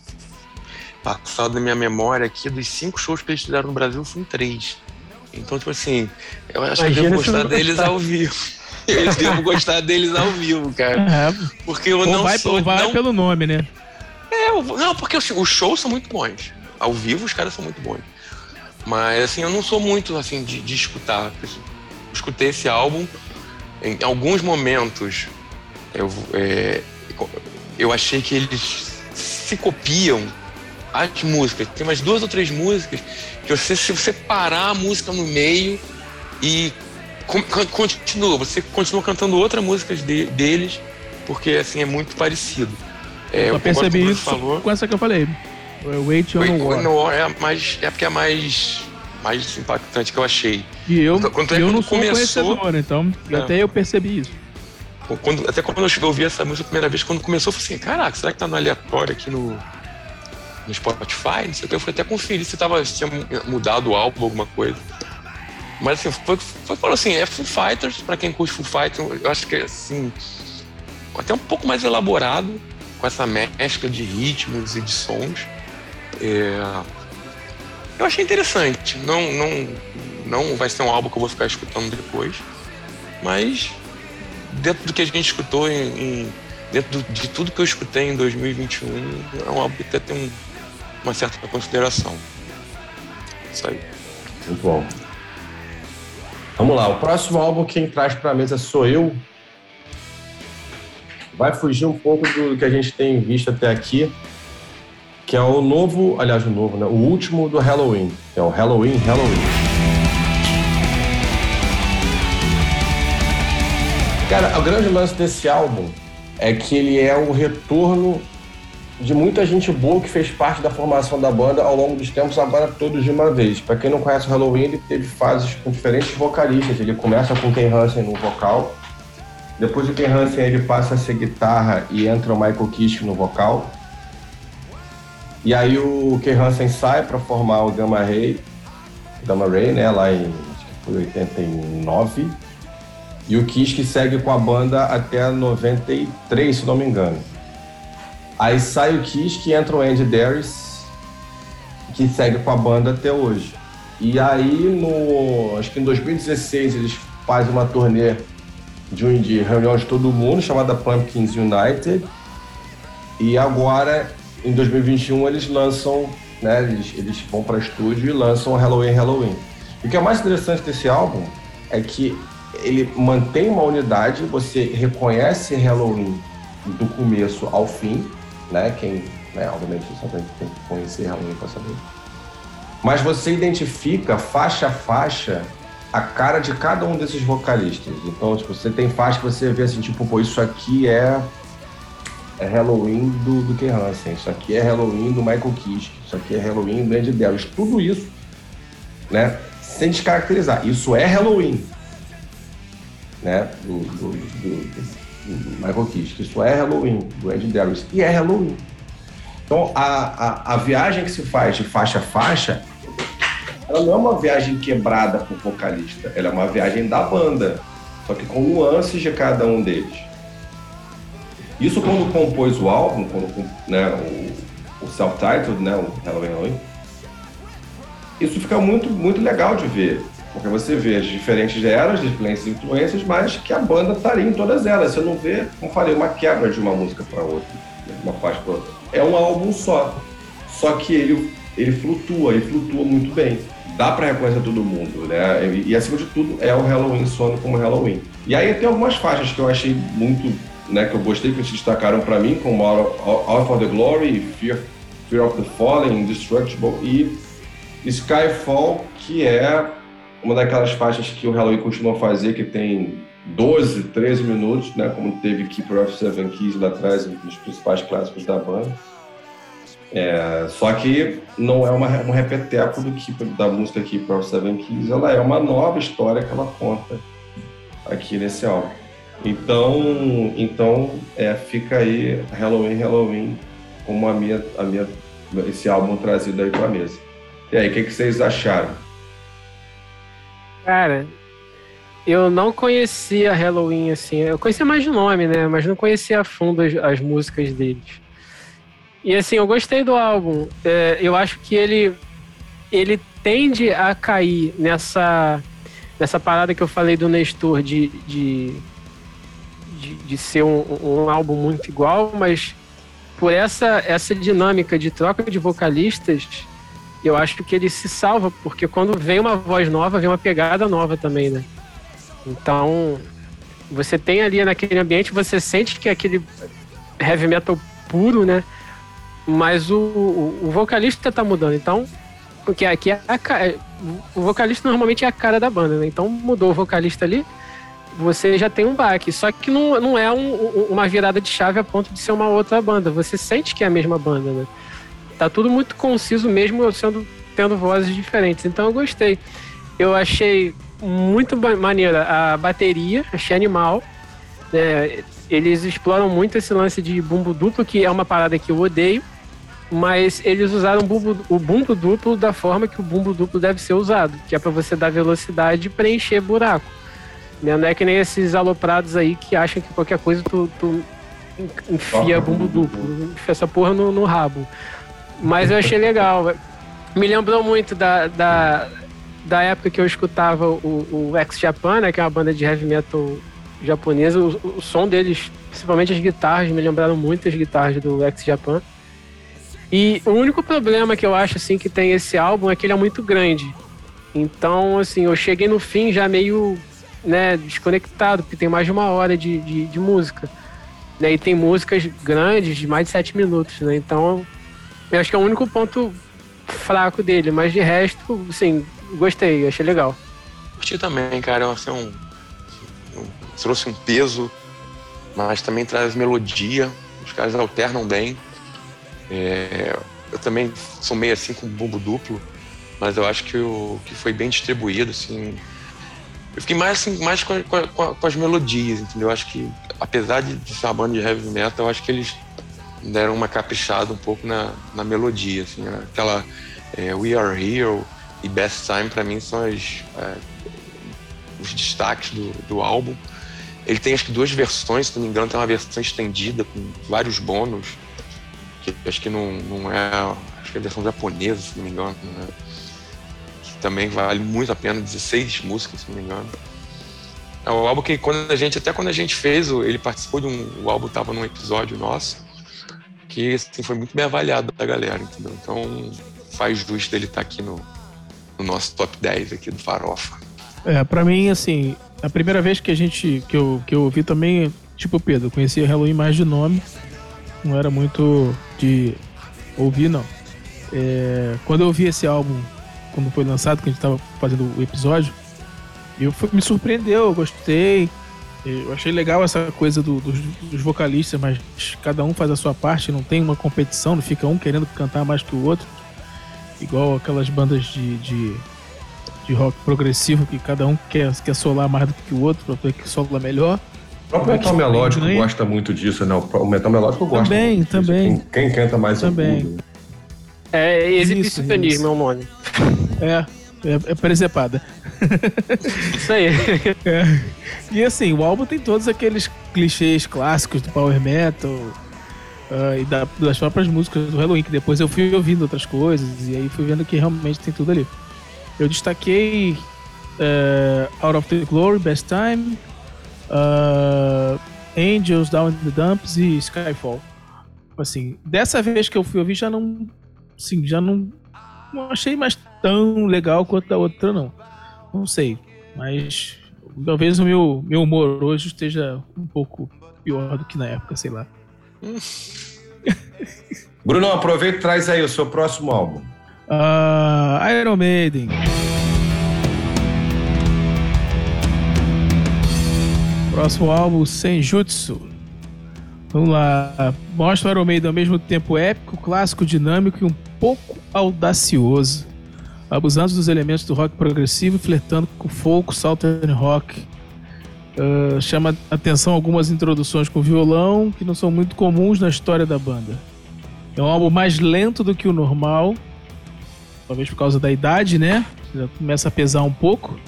passado na minha memória aqui, dos cinco shows que eles fizeram no Brasil, foram três. Então, tipo assim, eu acho Imagina que eu devo gostar deles gostar. ao vivo. Eu devo gostar deles ao vivo, cara. É. Porque eu ou não vai, sou... vai não... pelo nome, né? É, não, porque os shows são muito bons. Ao vivo os caras são muito bons. Mas assim, eu não sou muito assim de, de escutar. Eu escutei esse álbum em alguns momentos. Eu, é, eu achei que eles se copiam as músicas. Tem umas duas ou três músicas que você, se você parar a música no meio e continua, você continua cantando outra música de, deles, porque assim é muito parecido. É, eu percebi isso falou. com essa que eu falei. Wait on Wait, War. No War é, mais, é porque é mais, mais impactante que eu achei. E eu, quando, é eu não sou começou, conhecedor, então é. até eu percebi isso. Quando, até quando eu ouvi essa música a primeira vez, quando começou, eu falei assim, caraca, será que tá no aleatório aqui no, no Spotify? Não sei o que, eu fui até conferir se, tava, se tinha mudado o álbum, alguma coisa. Mas assim, foi, foi falou assim, é Foo Fighters, pra quem curte Foo Fighters, eu acho que assim, até um pouco mais elaborado, com essa mescla de ritmos e de sons. É... Eu achei interessante. Não, não, não vai ser um álbum que eu vou ficar escutando depois, mas dentro do que a gente escutou, em, em, dentro de tudo que eu escutei em 2021, é um álbum que até tem um, uma certa consideração. Isso aí. Muito bom. Vamos lá, o próximo álbum quem traz para a mesa sou eu. Vai fugir um pouco do que a gente tem visto até aqui que é o novo, aliás, o novo, né? O último do Halloween, que é o Halloween Halloween. Cara, o grande lance desse álbum é que ele é o retorno de muita gente boa que fez parte da formação da banda ao longo dos tempos, agora todos de uma vez. Para quem não conhece o Halloween, ele teve fases com diferentes vocalistas. Ele começa com Ken Hansen no vocal, depois do Ken Hansen ele passa a ser guitarra e entra o Michael Kiske no vocal. E aí o Ken Hansen sai para formar o Gamma Ray, Gamma Ray, né, lá em acho que foi 89. E o Kiss segue com a banda até 93, se não me engano. Aí sai o Kiss que entra o Andy Darius, que segue com a banda até hoje. E aí, no, acho que em 2016, eles fazem uma turnê de, de reunião de todo mundo, chamada Pumpkins United. E agora em 2021 eles lançam, né, eles, eles vão para estúdio e lançam Halloween Halloween. o que é mais interessante desse álbum é que ele mantém uma unidade, você reconhece Halloween do começo ao fim, né? Quem, né, obviamente, você tem que conhecer Halloween para saber. Mas você identifica faixa a faixa a cara de cada um desses vocalistas. Então, tipo, você tem faixa que você vê assim, tipo, pô, isso aqui é é Halloween do, do Ken Hansen, isso aqui é Halloween do Michael Kiske, isso aqui é Halloween do Andy Darius. Tudo isso, né, sem descaracterizar. Isso é Halloween, né, do, do, do, Michael Kiske. Isso é Halloween do Andy Darius. E é Halloween. Então, a, a, a viagem que se faz de faixa a faixa, ela não é uma viagem quebrada por vocalista, ela é uma viagem da banda. só que com nuances de cada um deles. Isso quando compôs o álbum, quando, né, o, o self-titled, né, o Halloween Halloween, isso fica muito, muito legal de ver, porque você vê as diferentes eras, diferentes influências, mas que a banda estaria tá em todas elas. Você não vê, como falei, uma quebra de uma música para outra, uma faixa para outra. É um álbum só, só que ele, ele flutua, ele flutua muito bem. Dá para reconhecer todo mundo, né? E, e, acima de tudo é o Halloween soando como Halloween. E aí tem algumas faixas que eu achei muito, né, que eu gostei que se destacaram para mim, como All for the Glory, Fear, Fear of the Fallen, Indestructible e Skyfall, que é uma daquelas faixas que o Halloween costuma fazer, que tem 12, 13 minutos, né? Como teve Keeper of Seven Keys lá atrás, um dos principais clássicos da banda. É, só que não é uma, um repeteco do Keeper, da música Keeper of Seven Keys, ela é uma nova história que ela conta aqui nesse álbum. Então, então é, fica aí Halloween, Halloween, como a minha, a minha, esse álbum trazido aí para a mesa. E aí, o que, que vocês acharam? Cara, eu não conhecia Halloween assim. Eu conhecia mais de nome, né? Mas não conhecia a fundo as, as músicas deles. E assim, eu gostei do álbum. É, eu acho que ele ele tende a cair nessa nessa parada que eu falei do Nestor de, de, de, de ser um, um, álbum muito igual, mas por essa, essa dinâmica de troca de vocalistas, eu acho que ele se salva, porque quando vem uma voz nova, vem uma pegada nova também, né? Então, você tem ali naquele ambiente, você sente que é aquele heavy metal puro, né? Mas o, o, o vocalista tá mudando. Então, porque aqui é a, o vocalista normalmente é a cara da banda, né? Então mudou o vocalista ali, você já tem um baque. Só que não, não é um, uma virada de chave a ponto de ser uma outra banda. Você sente que é a mesma banda, né? Tá tudo muito conciso mesmo sendo tendo vozes diferentes. Então eu gostei. Eu achei muito maneira a bateria, achei animal. É, eles exploram muito esse lance de bumbo duplo, que é uma parada que eu odeio, mas eles usaram o bumbo, o bumbo duplo da forma que o bumbo duplo deve ser usado, que é para você dar velocidade e preencher buraco. Né? Não é que nem esses aloprados aí que acham que qualquer coisa tu, tu enfia bumbo duplo, enfia essa porra no, no rabo. Mas eu achei legal. Me lembrou muito da, da, da época que eu escutava o, o Ex Japan, né, que é uma banda de heavy metal japonesa. O, o, som deles, principalmente as guitarras, me lembraram muito as guitarras do Ex Japan. E o único problema que eu acho assim que tem esse álbum é que ele é muito grande. Então, assim, eu cheguei no fim já meio né, desconectado, porque tem mais de uma hora de, de, de música. Né, e tem músicas grandes de mais de sete minutos, né? Então eu acho que é o único ponto fraco dele, mas de resto, assim, gostei, achei legal. Curti também, cara, assim, um, um, trouxe um peso, mas também traz melodia, os caras alternam bem. É, eu também sou meio assim com bumbo duplo, mas eu acho que, o, que foi bem distribuído, assim. Eu fiquei mais, assim, mais com, com, com as melodias, entendeu? Eu acho que, apesar de, de ser uma banda de heavy metal, eu acho que eles deram uma caprichada um pouco na, na melodia, assim, né? aquela é, We Are Here e Best Time para mim são as, é, os destaques do, do álbum. Ele tem acho que duas versões, se não me engano, tem uma versão estendida com vários bônus, que acho que não, não é, acho que é a versão japonesa, se não me engano, né? que também vale muito a pena, 16 músicas, se não me engano. É um álbum que quando a gente, até quando a gente fez, ele participou de um, o álbum estava num episódio nosso, que assim, foi muito bem avaliado da galera, entendeu? Então faz justo ele estar tá aqui no, no, nosso top 10 aqui do Farofa. É, pra mim, assim, a primeira vez que a gente, que eu, que eu ouvi também, tipo Pedro, conhecia Halloween mais de nome, não era muito de ouvir, não. É, quando eu ouvi esse álbum, quando foi lançado, que a gente tava fazendo o episódio, eu me surpreendeu, eu gostei, eu achei legal essa coisa do, dos, dos, vocalistas, mas cada um faz a sua parte, não tem uma competição, não fica um querendo cantar mais que o outro. Igual aquelas bandas de, de, de rock progressivo que cada um quer, quer solar mais do que o outro para ver que sola melhor. O próprio metal melódico ganha. gosta muito disso, né? O metal melódico gosta também, muito Também, disso. Quem, quem canta mais também. É, exibicionismo é o nome. É. É, é presepada. Isso aí. É. E assim, o álbum tem todos aqueles clichês clássicos do power metal uh, e da, das próprias músicas do Halloween, que depois eu fui ouvindo outras coisas e aí fui vendo que realmente tem tudo ali. Eu destaquei uh, Out of the Glory, Best Time, uh, Angels, Down in the Dumps e Skyfall. Assim, dessa vez que eu fui ouvir já não, sim, já não, não achei mais tão legal quanto a outra não. Não sei, mas talvez o meu, meu humor hoje esteja um pouco pior do que na época, sei lá. Bruno, aproveita e traz aí o seu próximo álbum. Uh, Iron Maiden. Próximo álbum, Senjutsu. Vamos lá. Mostra o Iron Maiden ao mesmo tempo épico, clássico, dinâmico e um pouco audacioso. Abusando dos elementos do rock progressivo, flertando com folk, southern rock. Uh, chama atenção algumas introduções com violão que não são muito comuns na história da banda. É um álbum mais lento do que o normal, talvez por causa da idade, né? Já começa a pesar um pouco.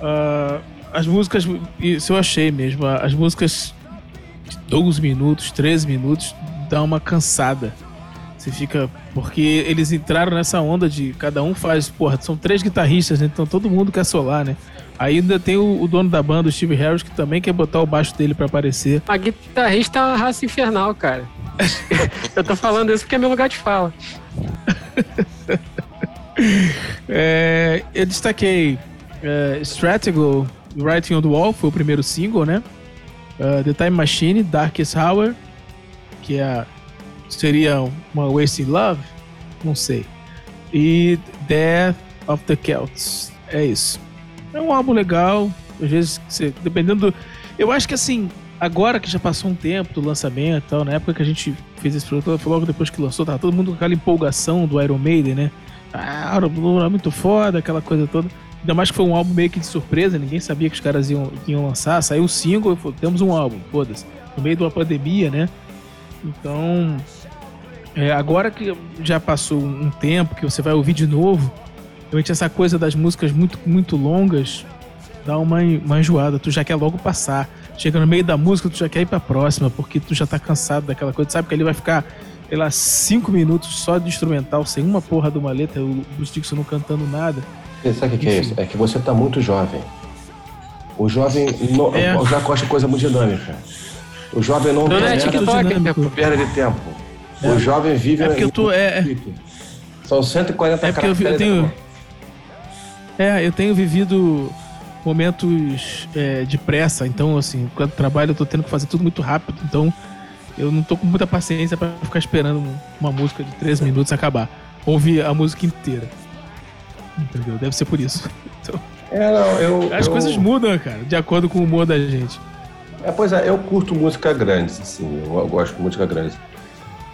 Uh, as músicas, isso eu achei mesmo, as músicas de 12 minutos, 13 minutos, dá uma cansada. Você fica. Porque eles entraram nessa onda de cada um faz. Porra, são três guitarristas, né? então todo mundo quer solar, né? Aí ainda tem o, o, dono da banda, o Steve Harris, que também quer botar o baixo dele para aparecer. A guitarrista é uma raça infernal, cara. eu tô falando isso porque é meu lugar de fala. é, eu destaquei é, Stratego, Writing on the Wall, foi o primeiro single, né? Uh, the Time Machine, Darkest Hour, que é, seria uma Wasting Love, não sei. E Death of the Celts, é isso. É um álbum legal, às vezes, você, dependendo do... Eu acho que assim, agora que já passou um tempo do lançamento e tal, na época que a gente fez esse produto, foi logo depois que lançou, tava todo mundo com aquela empolgação do Iron Maiden, né? Ah, é muito foda, aquela coisa toda. Ainda mais que foi um álbum meio que de surpresa, ninguém sabia que os caras iam, iam lançar. Saiu o single e temos um álbum, foda-se. No meio de uma pandemia, né? Então, é, agora que já passou um tempo, que você vai ouvir de novo, realmente essa coisa das músicas muito, muito longas dá uma, uma enjoada. Tu já quer logo passar. Chega no meio da música, tu já quer ir pra próxima, porque tu já tá cansado daquela coisa. Sabe que ele vai ficar, sei lá, cinco minutos só de instrumental, sem uma porra de uma letra, o Bruce Dixon não cantando nada. Sabe o que, é isso? É que você tá muito jovem. O jovem é. já gosta de coisa muito dinâmica. O jovem não, não é TikTok, perda de tempo. É. O jovem vive. É porque eu tô. É, é, São 140 é porque eu, eu tenho. É, eu tenho vivido momentos é, de pressa, então assim, quando trabalho eu tô tendo que fazer tudo muito rápido, então eu não tô com muita paciência para ficar esperando uma música de 3 minutos acabar. Ouvir a música inteira. Entendeu? Deve ser por isso. Então, é, não, eu, as eu... coisas mudam, cara, de acordo com o humor da gente. É, pois é, eu curto música grande, assim, eu gosto de música grande.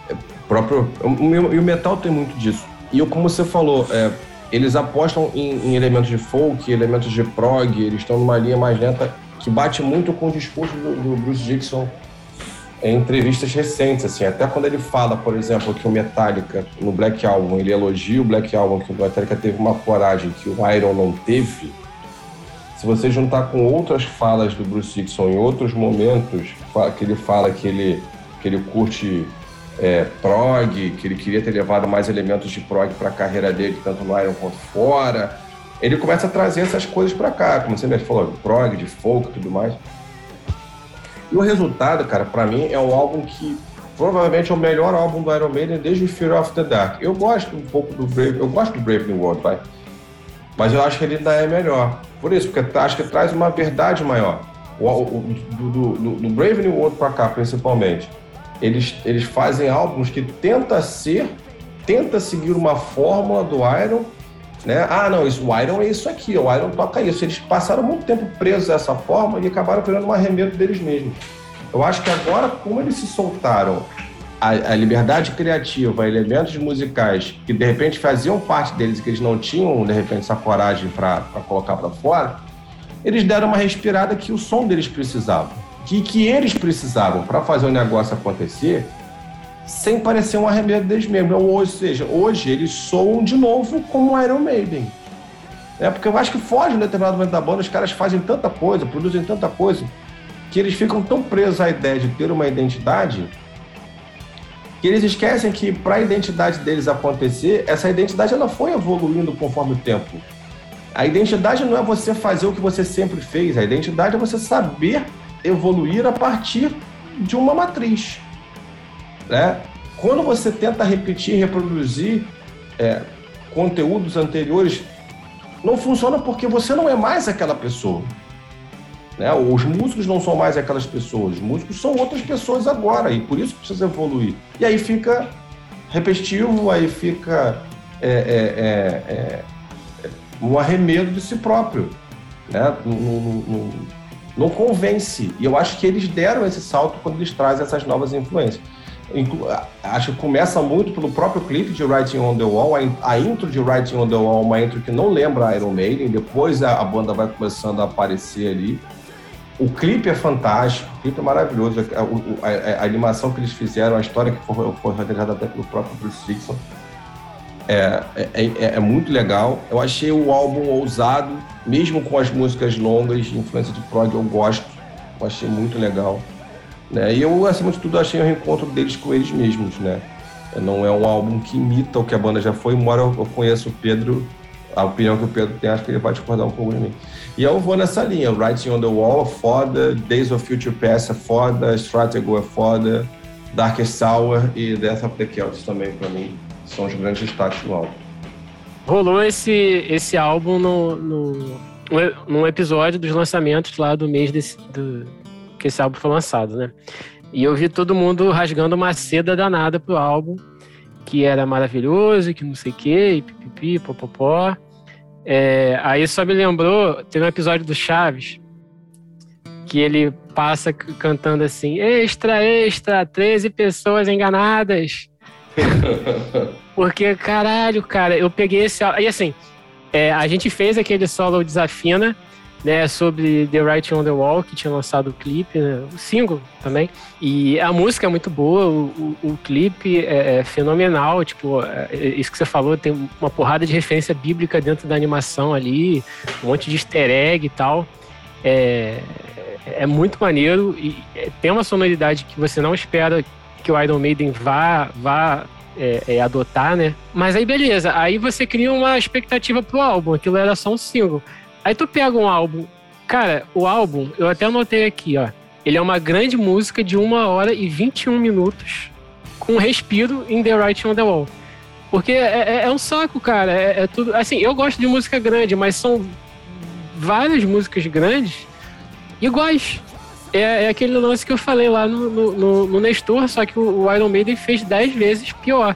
É, próprio, e o metal tem muito disso. E eu, como você falou, é, eles apostam em, em, elementos de folk, elementos de prog, eles estão numa linha mais lenta que bate muito com o discurso do, do Bruce Dixon em entrevistas recentes, assim, até quando ele fala, por exemplo, que o Metallica, no Black Album, ele elogia o Black Album, que o Metallica teve uma coragem que o Iron não teve, se você juntar com outras falas do Bruce Dixon em outros momentos, que ele fala que ele, que ele curte é, prog, que ele queria ter levado mais elementos de prog para a carreira dele, tanto no Iron quanto fora, ele começa a trazer essas coisas para cá, como você mesmo falou, prog, de folk e tudo mais. E o resultado, cara, para mim é um álbum que provavelmente é o melhor álbum do Iron Maiden desde o Fear of the Dark. Eu gosto um pouco do Brave, eu gosto do Brave New World, vai. Mas eu acho que ele ainda é melhor. Por isso, porque acho que traz uma verdade maior. O, o do, do, do, Brave New World para cá, principalmente. Eles, eles fazem álbuns que tenta ser, tenta seguir uma fórmula do Iron, né? Ah, não, isso, o Iron é isso aqui, o Iron toca isso. Eles passaram muito tempo presos a essa forma e acabaram virando um arremedo deles mesmos. Eu acho que agora, como eles se soltaram a, a, liberdade criativa, elementos musicais que de repente faziam parte deles e que eles não tinham, de repente, essa coragem para colocar para fora, eles deram uma respirada que o som deles precisava. Que, que eles precisavam para fazer o negócio acontecer sem parecer um arremedo deles mesmos. Ou, ou seja, hoje eles soam de novo como Iron Maiden. É porque eu acho que foge no determinado momento da banda, os caras fazem tanta coisa, produzem tanta coisa, que eles ficam tão presos à ideia de ter uma identidade que eles esquecem que para a identidade deles acontecer, essa identidade ela foi evoluindo conforme o tempo. A identidade não é você fazer o que você sempre fez, a identidade é você saber evoluir a partir de uma matriz. Né? Quando você tenta repetir, reproduzir é, conteúdos anteriores, não funciona porque você não é mais aquela pessoa. Né? Os músicos não são mais aquelas pessoas, os músicos são outras pessoas agora, e por isso precisa evoluir. E aí fica repetitivo, aí fica é, é, é, é um arremedo de si próprio. Né? Não, não, não, convence. E eu acho que eles deram esse salto quando eles trazem essas novas influências. Acho que começa muito pelo próprio clipe de Writing on the Wall, a intro de Writing on the Wall, uma intro que não lembra Iron Maiden, depois a, a banda vai começando a aparecer ali. O clipe é fantástico, o clipe é maravilhoso. A, a, a animação que eles fizeram, a história que foi, foi realizada até pelo próprio Bruce Dixon, é, é, é, é, muito legal. Eu achei o álbum ousado, mesmo com as músicas longas, influência de prog, eu gosto. Eu achei muito legal. Né? E eu, acima de tudo, achei o reencontro deles com eles mesmos. Né? Não é um álbum que imita o que a banda já foi, embora eu conheça o Pedro, a opinião que o Pedro tem, acho que ele vai discordar um pouco de mim. E eu vou nessa linha. Writing on the Wall é foda, Days of Future Past é foda, Stratego é foda, Darkest Hour e Death of the Celts também, para mim, são os grandes destaques do álbum. Rolou esse, esse álbum no, no, num episódio dos lançamentos lá do mês desse, do, que esse álbum foi lançado, né? E eu vi todo mundo rasgando uma seda danada pro álbum, que era maravilhoso, que não sei o quê, e pipipi, popopó. É, aí só me lembrou, tem um episódio do Chaves que ele passa cantando assim: extra, extra, 13 pessoas enganadas. Porque, caralho, cara, eu peguei esse. Aí assim, é, a gente fez aquele solo Desafina, né, sobre The Writing on the Wall, que tinha lançado o clipe, né, o single também. E a música é muito boa, o, o, o clipe é, é, fenomenal, tipo, é, é, isso que você falou, tem uma porrada de referência bíblica dentro da animação ali, um monte de easter egg e tal. É, é muito maneiro e é, tem uma sonoridade que você não espera que o Iron Maiden vá, vá é, é, adotar, né? Mas aí beleza, aí você cria uma expectativa pro álbum, aquilo era só um single. Aí tu pega um álbum. Cara, o álbum, eu até anotei aqui, ó. Ele é uma grande música de uma hora e 21 minutos, com um respiro em The Writing on the Wall. Porque é, é, é um saco, cara. É, é, tudo. Assim, eu gosto de música grande, mas são várias músicas grandes iguais. É, é aquele lance que eu falei lá no, no, no Nestor, só que o, o Iron Maiden fez 10 vezes pior.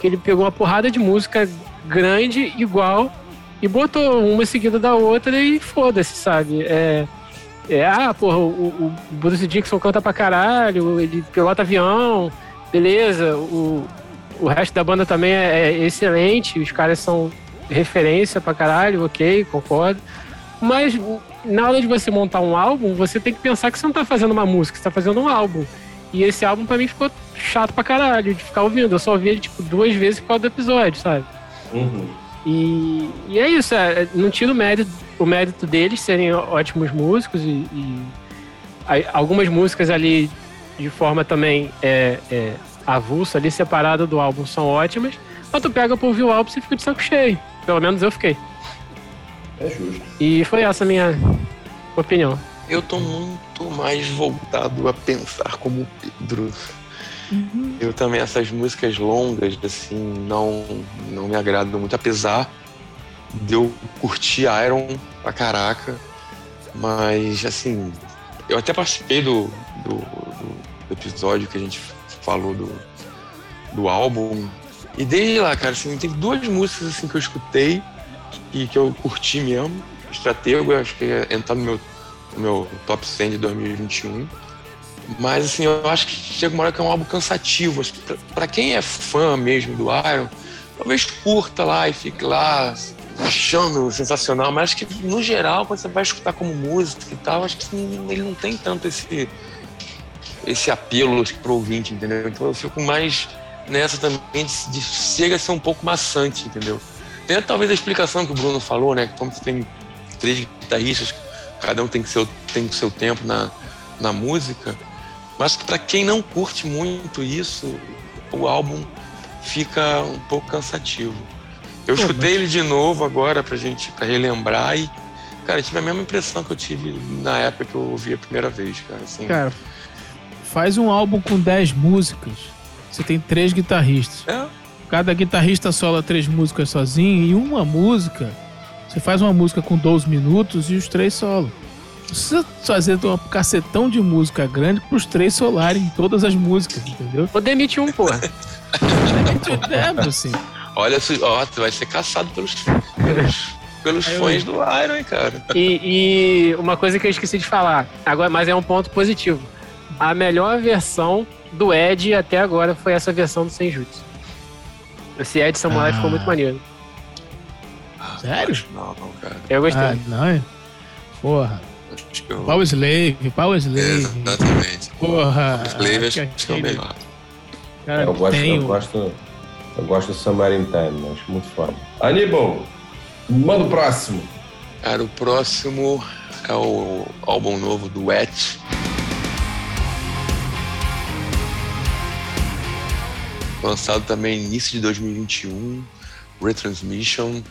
Que ele pegou uma porrada de música grande, igual, e botou uma seguida da outra e foda-se, sabe? É, é, ah, porra, o, o, Bruce Dixon canta pra caralho, ele pilota avião, beleza, o, o resto da banda também é, é excelente, os caras são referência pra caralho, ok, concordo. Mas na hora de você montar um álbum, você tem que pensar que você não tá fazendo uma música, você tá fazendo um álbum. E esse álbum pra mim ficou chato pra caralho de ficar ouvindo. Eu só ouvi ele tipo duas vezes por causa do episódio, sabe? Uhum. E, e é isso, é, não tira o mérito, o mérito deles serem ótimos músicos e, e algumas músicas ali de forma também é, é, avulsa, ali separada do álbum, são ótimas, mas tu pega pra ouvir o álbum e fica de saco cheio. Pelo menos eu fiquei. É justo. E foi essa a minha opinião. Eu tô muito mais voltado a pensar como Pedro. Uhum. Eu também, essas músicas longas, assim, não, não me agradam muito, apesar de eu curtir Iron pra caraca. Mas, assim, eu até participei do, do, do episódio que a gente falou do, do álbum. E desde lá, cara, assim, tem duas músicas assim que eu escutei e que eu curti mesmo. Estratego, acho que ia entrar no meu, no meu top 100 de 2021. Mas assim, eu acho que chega uma hora que é um álbum cansativo. para quem é fã mesmo do Iron, talvez curta lá e fique lá achando sensacional, mas acho que no geral, quando você vai escutar como música e tal, acho que ele não tem tanto esse, esse apelo pro ouvinte, entendeu? Então eu fico mais nessa também de, de chega a ser um pouco maçante, entendeu? Tem talvez a explicação que o Bruno falou, né? Como você tem três guitarristas, cada um tem que seu, tem seu tempo na, na música. Mas para quem não curte muito isso, o álbum fica um pouco cansativo. Eu Pô, escutei mas... ele de novo agora pra gente pra relembrar e, cara, tive a mesma impressão que eu tive na época que eu ouvi a primeira vez, cara. Assim, cara, faz um álbum com 10 músicas. Você tem três guitarristas. É. Cada guitarrista sola três músicas sozinho e uma música. Você faz uma música com 12 minutos e os três solam precisa fazer um cacetão de música grande pros três solarem todas as músicas, entendeu? Ou demite um, porra. é, assim. Olha, ó, tu vai ser caçado pelos, pelos, pelos fãs do Iron, cara. E, e, uma coisa que eu esqueci de falar, agora, mas é um ponto positivo. A melhor versão do Ed até agora foi essa versão do Senjutsu. Esse Ed Samurai ah. ficou muito maneiro. Sério? Não, não, cara. Eu gostei. Ah, não. É? Porra. Eu... Power Slave, Power Slave. Exatamente. Porra. Power Slave acho que é o melhor. Cara, eu, gosto, tenho... eu, gosto, eu gosto do Submarine Time, acho muito foda. Aníbal, manda o próximo. Cara, o próximo é o álbum novo do Wet. Lançado também início de 2021, Retransmission.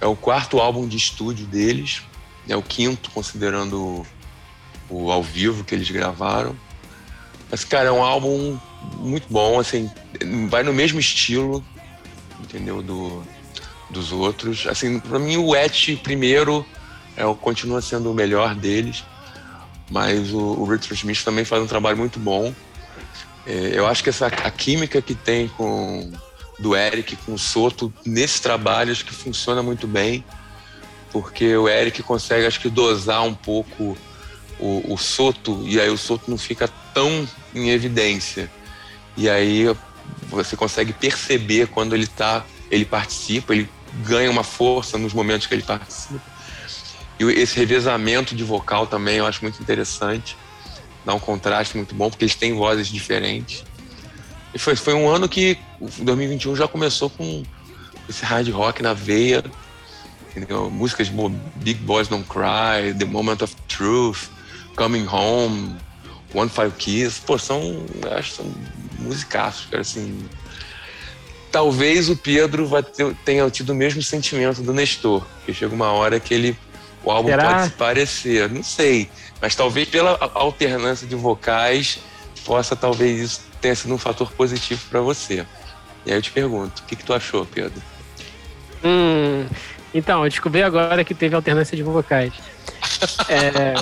É o quarto álbum de estúdio deles é o quinto, considerando o, ao vivo que eles gravaram. Mas, cara, é um álbum muito bom, assim, vai no mesmo estilo, entendeu, do, dos outros. Assim, para mim o Et primeiro é, continua sendo o melhor deles, mas o, o Richard Smith também faz um trabalho muito bom. É, eu acho que essa a química que tem com do Eric com o Soto nesse trabalho acho que funciona muito bem porque o Eric consegue, acho que, dosar um pouco o, o Soto, e aí o Soto não fica tão em evidência. E aí você consegue perceber quando ele tá, ele participa, ele ganha uma força nos momentos que ele participa. E esse revezamento de vocal também eu acho muito interessante. Dá um contraste muito bom, porque eles têm vozes diferentes. E foi, foi um ano que 2021 já começou com esse hard rock na veia, entendeu? Músicas como Big Boys Don't Cry, The Moment of Truth, Coming Home, One Five Keys, pô, são, acho que são musicaços, cara, assim. Talvez o Pedro vai ter, tenha tido o mesmo sentimento do Nestor, que chega uma hora que ele o álbum Será? pode se parecer, não sei, mas talvez pela alternância de vocais possa talvez isso tenha sido um fator positivo para você. E aí eu te pergunto, o que, que tu achou, Pedro? Hum, então, eu descobri agora que teve alternância de vocais. É,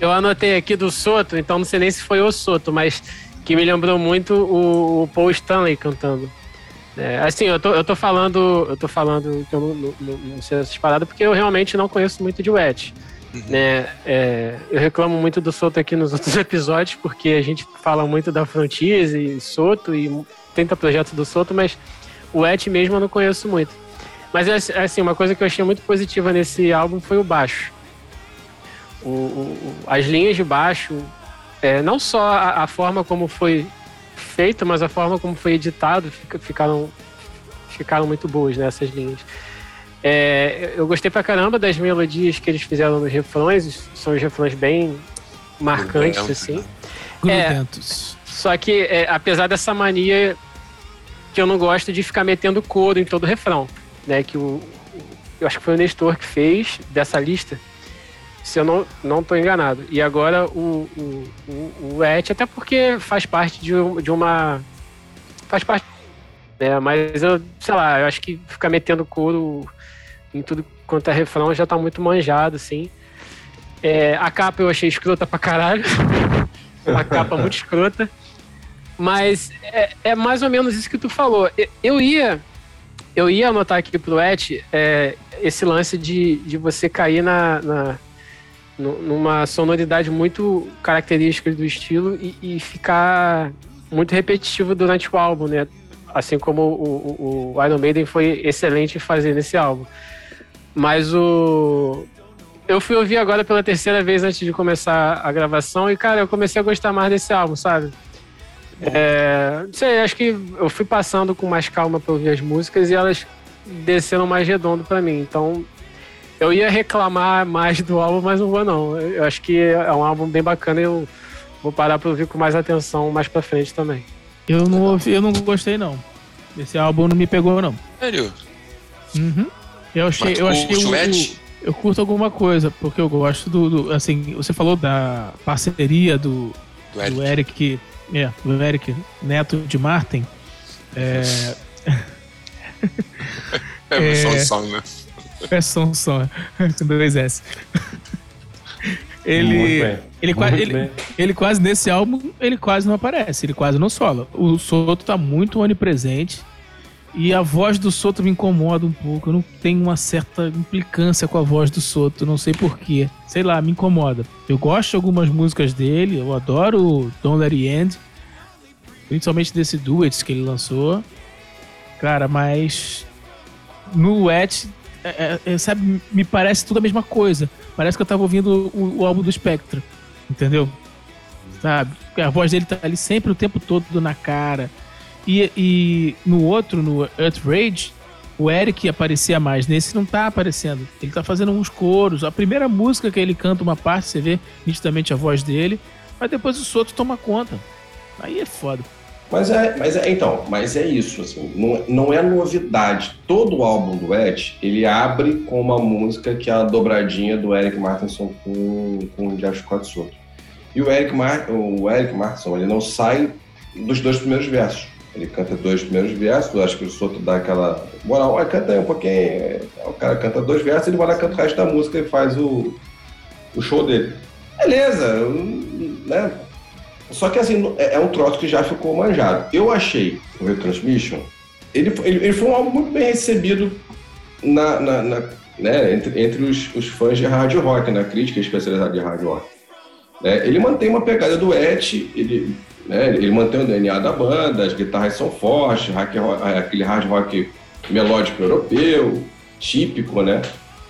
eu anotei aqui do Soto, então não sei nem se foi o Soto, mas que me lembrou muito o, o Paul Stanley cantando. É, assim, eu tô, eu tô falando, eu tô falando que eu não, não, não sei essas paradas porque eu realmente não conheço muito de Wet. Uhum. Né? É, eu reclamo muito do Soto aqui nos outros episódios, porque a gente fala muito da Frontiers e Soto e tenta projetos do Soto, mas o Wet mesmo eu não conheço muito. Mas é, é assim, uma coisa que eu achei muito positiva nesse álbum foi o baixo. O, o, as linhas de baixo, é, não só a, a, forma como foi feito, mas a forma como foi editado, fica, ficaram, ficaram muito boas nessas né, linhas. É, eu gostei pra caramba das melodias que eles fizeram nos refrões, são os refrões bem marcantes, assim. É, só que, é, apesar dessa mania que eu não gosto de ficar metendo coro em todo refrão né, que o, eu acho que foi o Nestor que fez dessa lista, se eu não não enganado. E agora o, o, o, o Et, até porque faz parte de, de uma. Faz parte. Né, mas eu, sei lá, eu acho que ficar metendo couro em tudo quanto é refrão já tá muito manjado, assim. É, a capa eu achei escrota pra caralho. uma capa muito escrota. Mas é, é, mais ou menos isso que tu falou. Eu ia eu ia anotar aqui pro Et é, esse lance de, de você cair na, na numa sonoridade muito característica do estilo e, e, ficar muito repetitivo durante o álbum, né? Assim como o, o, o, Iron Maiden foi excelente em fazer nesse álbum. Mas o. Eu fui ouvir agora pela terceira vez antes de começar a gravação e, cara, eu comecei a gostar mais desse álbum, sabe? É, não sei, acho que eu fui passando com mais calma para ouvir as músicas e elas desceram mais redondo para mim. Então, eu ia reclamar mais do álbum, mas não vou não. Eu acho que é um álbum bem bacana e eu vou parar para ouvir com mais atenção mais para frente também. Eu não ouvi, eu não gostei não. Esse álbum não me pegou não. Sério? Uhum. Eu achei, Mas eu achei o, Chulete? o- eu curto alguma coisa, porque eu gosto do, do- assim, você falou da parceria do, Do Eric. do Eric, é, do Eric Neto de Martin. É, É, É. só um som, né? é som só, com dois S. Muito Ele, bem. ele, ele, bem. ele quase nesse álbum, ele quase não aparece, ele quase não sola. O Soto tá muito onipresente e a voz do Soto me incomoda um pouco. Eu não tenho uma certa implicância com a voz do Soto, não sei porquê. Sei lá, me incomoda. Eu gosto de algumas músicas dele, eu adoro Don't Let It End, principalmente desse duets que ele lançou. Cara, mas no Wet, é, é, é, sabe, me parece tudo a mesma coisa. Parece que eu tava ouvindo o, o álbum do Spectre, entendeu? Sabe? A voz dele tá ali sempre o tempo todo na cara. E, e no outro, no Earth Rage, o Eric aparecia mais. Nesse não tá aparecendo. Ele tá fazendo uns coros. A primeira música que ele canta uma parte, você vê nitidamente a voz dele. Mas depois o Soto toma conta. Aí é foda. Mas é, mas é, então, mas é isso, assim, não, não é novidade. Todo álbum do Ed, ele abre com uma música que é a dobradinha do Eric Martinson com, com o Jeff Scott Soto. E o Eric, Mar, o Eric Martinson, ele não sai dos dois primeiros versos. Ele canta dois primeiros versos, acho que o Soto dá aquela moral, "Ué, canta aí um pouquinho. é, O cara canta dois versos, ele vai lá canta o resto da música e faz o, o show dele. Beleza, né? Só que assim, é é um troço que já ficou manjado. Eu achei o Retransmission, ele, ele, ele foi um álbum muito bem recebido na, na- na- né, entre, entre os, os fãs de hard rock, na crítica especializada de hard rock. Né, ele mantém uma pegada do Et, ele, né, ele mantém o DNA da banda, as guitarras são fortes, rock, ro- aquele hard rock melódico europeu, típico, né?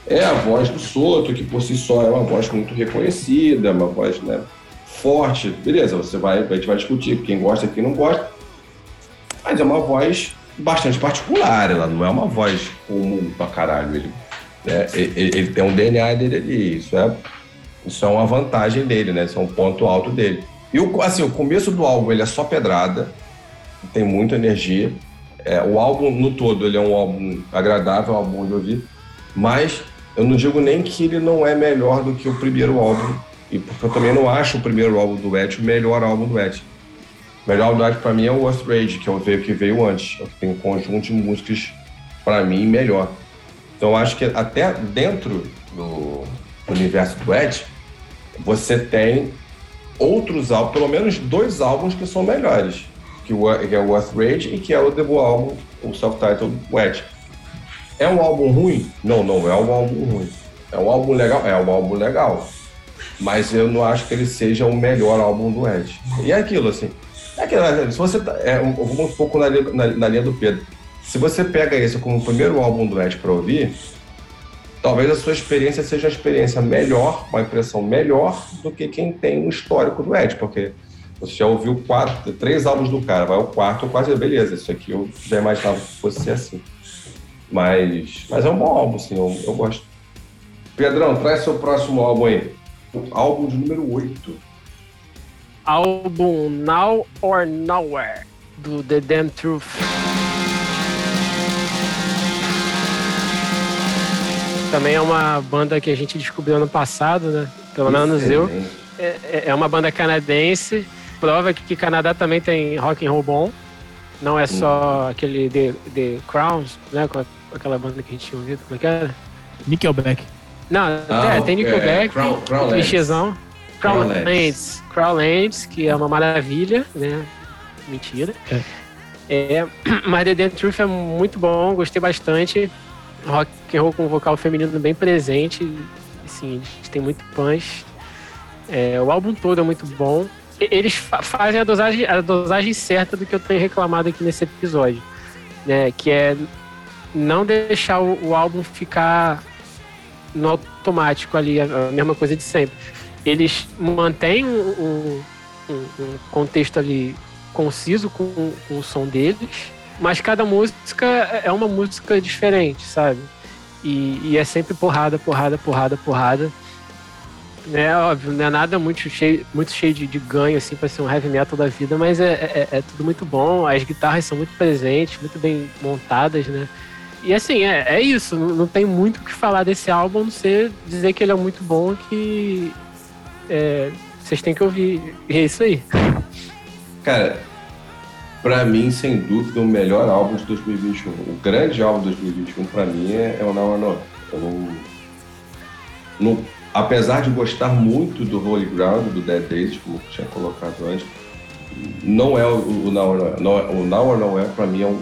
É a voz do Soto, que por si só é uma voz muito reconhecida, uma voz né, forte. Beleza, você vai, a gente vai discutir quem gosta e quem não gosta. Mas é uma voz bastante particular, ela não é uma voz comum pra caralho. Ele, né, ele, ele tem um DNA dele ali, isso é, isso é uma vantagem dele, né? Isso é um ponto alto dele. E o, assim, o começo do álbum ele é só pedrada, tem muita energia. É, o álbum no todo ele é um álbum agradável, um álbum de ouvir, mas eu não digo nem que ele não é melhor do que o primeiro álbum, e porque eu também não acho o primeiro álbum do Ed o melhor álbum do Ed. O melhor álbum do Ed pra mim é o Worst Rage, que é o que veio antes. É Tem um conjunto de músicas pra mim melhor. Então eu acho que até dentro do universo do Ed, você tem outros álbuns, pelo menos dois álbuns que são melhores, que, que é o Worth Rage e que é o debut álbum, o self-titled Wedge. É um álbum ruim? Não, não é um álbum ruim. É um álbum legal? É um álbum legal. Mas eu não acho que ele seja o melhor álbum do Ed. E é aquilo, assim. É aquilo, né? se você tá, é, um, vamos um pouco na, na, na linha do Pedro. Se você pega esse como o primeiro álbum do Ed para ouvir, talvez a sua experiência seja uma experiência melhor, uma impressão melhor do que quem tem um histórico do Ed, porque você já ouviu quatro, três álbuns do cara, vai ao quarto, quase beleza. Isso aqui eu já imaginava que fosse ser assim. Mas, mas é um bom álbum, sim, eu, eu gosto. Pedrão, traz seu próximo álbum aí. O álbum de número 8. Álbum Now or Nowhere, do The Damn Truth. Também é uma banda que a gente descobriu ano passado, né? Pelo menos eu. É, é- é uma banda canadense. Prova que, que Canadá também tem rock and roll bom. Não é só aquele The, The Crowns, né? Com aquela banda que a gente tinha ouvido. Como é que era? Nickelback. Não, Ah, é, tem é, Nickelback, Crown- Crownlands. clichêzão. Crownlands. Crownlands, que é uma maravilha, né? Mentira. É, mas The Damn Truth é muito bom, gostei bastante. Rock and roll com vocal feminino bem presente. Assim, eles têm muito punch. É, o álbum todo é muito bom. Eles fa- fazem a dosagem, a dosagem certa do que eu tenho reclamado aqui nesse episódio. Né, que é não deixar o, o álbum ficar no automático ali, a, a mesma coisa de sempre. Eles mantêm um- um- um contexto ali conciso com, com o som deles, mas cada música é uma música diferente, sabe? E, e é sempre porrada, porrada, porrada, porrada. É óbvio, não é nada muito cheio, muito cheio de, de ganho, assim, pra ser um heavy metal da vida, mas é, é, é, tudo muito bom. As guitarras são muito presentes, muito bem montadas, né? E assim, é, é isso. Não, não tem muito o que falar desse álbum, a não ser dizer que ele é muito bom, que é, vocês têm que ouvir. E é isso aí. Cara, pra mim, sem dúvida, o melhor álbum de 2021. O grande álbum de 2021, pra mim, é, é o Now or Not. Eu não, não apesar de gostar muito do Holy Ground, do Dead Days, como eu tinha colocado antes, não é o, o Now or Not. É. O Now or Not é, pra mim, é, um,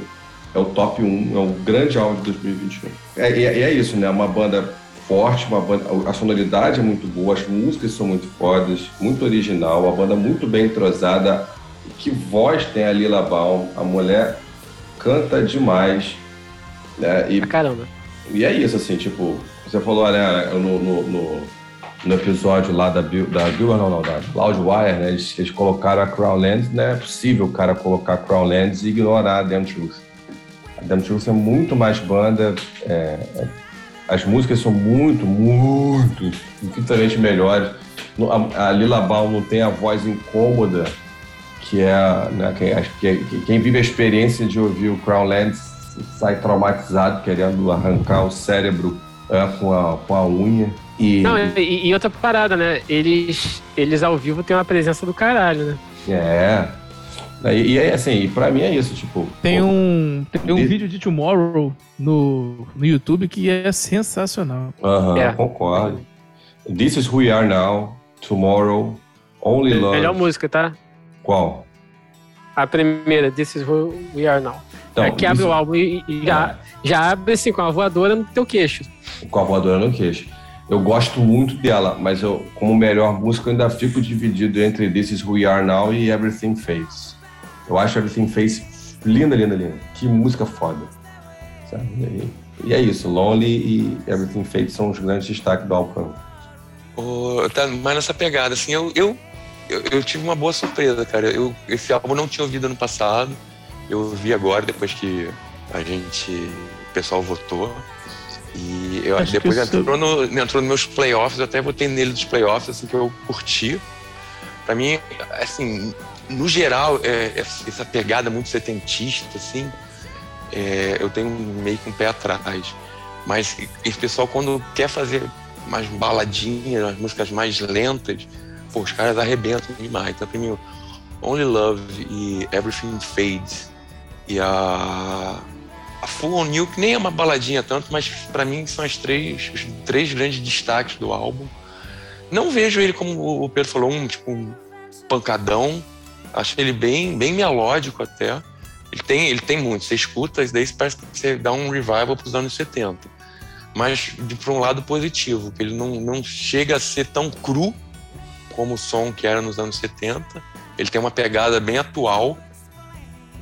é o top 1, é o grande álbum de 2021. É, e é, é, isso, né? Uma banda forte, uma banda, a sonoridade é muito boa, as músicas são muito fodas, muito original, uma banda muito bem entrosada. Que voz tem a Lila Baum, a mulher canta demais. Né? E, Caramba. E é isso, assim, tipo, você falou, né, no, no, no no episódio lá da Bill, da Bill não, não, da Loudwire, né? Eles, eles colocaram a Crownlands, não é possível o cara colocar Crownlands e ignorar a Damn Truth. A Damn Truth é muito mais banda, é, é as músicas são muito, muito, infinitamente melhores. A, a Lila Baum não tem a voz incômoda, que é, né, quem, que, quem vive a experiência de ouvir o Crownlands sai traumatizado, querendo arrancar o cérebro é, com, a, com a unha. E... Não, e, e, outra parada, né? Eles, eles ao vivo têm uma presença do caralho, né? É. E, e assim, pra mim é isso, tipo. Tem um, tem um vídeo de Tomorrow no, no YouTube que é sensacional. Aham, uh -huh, é. concordo. This is Who We Are Now, Tomorrow, Only Love. Melhor música, tá? Qual? A primeira, This is Who We Are Now. Então, é que abre o álbum e, e já, já abre assim com a voadora no teu queixo. Com a voadora no queixo. Eu gosto muito dela, mas eu, como melhor música, eu ainda fico dividido entre This Is Who We Are Now e Everything Fades. Eu acho Everything Fades linda, linda, linda. Que música foda. Sabe? E, e é isso, Lonely e Everything Fades são os grandes destaques do álbum. Oh, tá mais nessa pegada, assim, eu, eu, eu, eu, tive uma boa surpresa, cara. Eu, esse álbum eu não tinha ouvido ano passado, eu vi agora, depois que a gente, o pessoal votou. E eu, Acho depois entrou, no, entrou nos meus playoffs, eu até votei nele dos playoffs, assim, que eu curti. Pra mim, assim, no geral, é, é essa pegada muito setentista, assim, é, eu tenho meio que um pé atrás. Mas esse pessoal, quando quer fazer mais baladinhas, as músicas mais lentas, pô, os caras arrebentam demais. Então, pra mim, Only Love e Everything Fades e a a Full on New, que nem é uma baladinha tanto, mas para mim são as três, os três grandes destaques do álbum. Não vejo ele como o Pedro falou, um tipo um pancadão. Acho ele bem, bem melódico até. Ele tem, ele tem muito. Você escuta, isso daí parece que você dá um revival para os anos 70. Mas de por um lado positivo, que ele não, não chega a ser tão cru como o som que era nos anos 70. Ele tem uma pegada bem atual,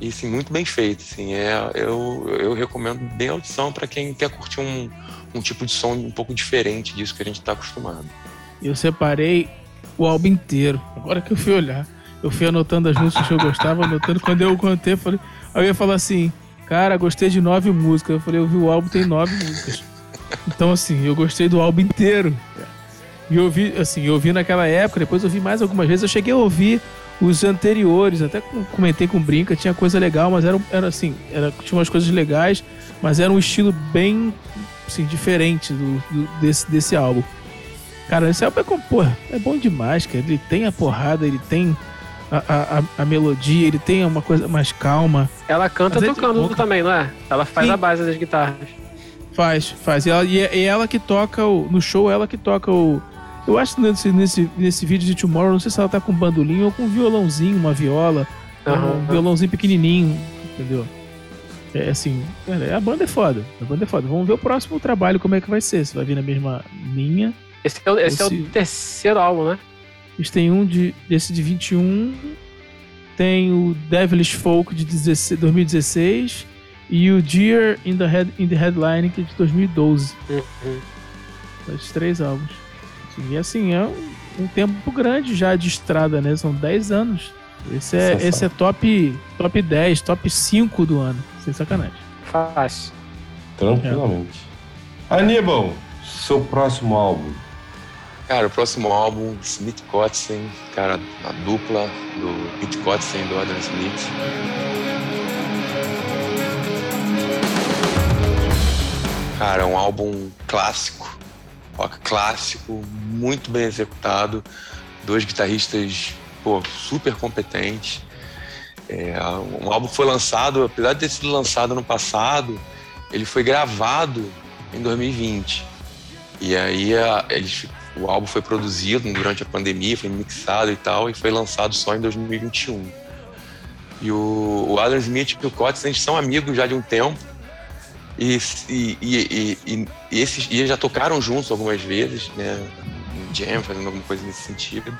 e sim, muito bem feito. Assim, é, eu, eu recomendo bem a audição para quem quer curtir um, um tipo de som um pouco diferente disso que a gente está acostumado. Eu separei o álbum inteiro. Agora que eu fui olhar, eu fui anotando as músicas que eu gostava, anotando. Quando eu contei, falei, ia falar assim, cara, gostei de nove músicas. Eu falei, eu vi o álbum, tem nove músicas. Então, assim, eu gostei do álbum inteiro. E eu ouvi, assim, eu ouvi naquela época, depois eu ouvi mais algumas vezes. Eu cheguei a ouvir os anteriores, até comentei com Brinca, tinha coisa legal, mas era, era assim, era, tinha umas coisas legais, mas era um estilo bem assim, diferente do, do desse, desse álbum. Cara, esse álbum é, porra, é bom demais, cara. Ele tem a porrada, ele tem a, a, a melodia, ele tem uma coisa mais calma. Ela canta tocando é também, não é? Ela faz Sim. a base das guitarras. Faz, faz. E ela, e é, ela que toca o, no show, ela que toca o, eu acho que nesse, nesse, nesse vídeo de Tomorrow, não sei se ela tá com um bandolim ou com um violãozinho, uma viola. Uhum. Um violãozinho pequenininho, entendeu? É assim, cara, a banda é foda. A banda é foda. Vamos ver o próximo trabalho, como é que vai ser. Se vai vir na mesma linha. Esse é o, esse é o terceiro álbum, né? Eles têm um de, desse de 21. Tem o Devilish Folk de 16, 2016 e o Deer in the, Head, in the Headline que é de 2012. Uhum. Esses três álbuns. E assim, é um, um, tempo grande já de estrada, né? São 10 anos. Esse é, esse é top, top 10, top 5 do ano. sem sacanagem. Fácil. Tranquilamente. Aníbal, seu próximo álbum. Cara, o próximo álbum, Smith Kotzen, cara, a dupla do Pete Kotzen e do Adam Smith. Cara, é um álbum clássico, rock clássico, muito bem executado, dois guitarristas pô, super competentes. É, um álbum foi lançado, apesar de ter sido lançado no passado, ele foi gravado em 2020. E aí a, eles, o álbum foi produzido durante a pandemia, foi mixado e tal, e foi lançado só em 2021. E o, o Adam Smith e o Cotes, eles são amigos já de um tempo. E, e, e, e, e, esses, e já tocaram juntos algumas vezes, né? Em jam, fazendo alguma coisa nesse sentido.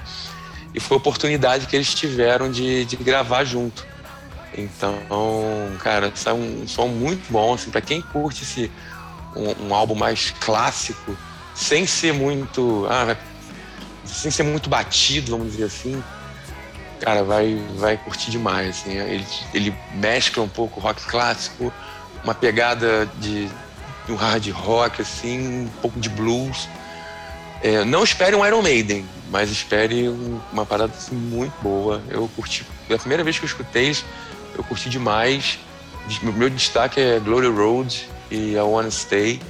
E foi a oportunidade que eles tiveram de, de gravar junto. Então, cara, é um som muito bom, assim, para quem curte esse, um, um, álbum mais clássico, sem ser muito. Ah, sem ser muito batido, vamos dizer assim. Cara, vai, vai curtir demais. Assim. Ele, ele mescla um pouco rock clássico, uma pegada de, um hard rock, assim, um pouco de blues. É, não espere um Iron Maiden, mas espere um, uma parada assim, muito boa. Eu curti. É a primeira vez que eu escutei, eu curti demais. O meu destaque é Glory Road e I Wanna Stay.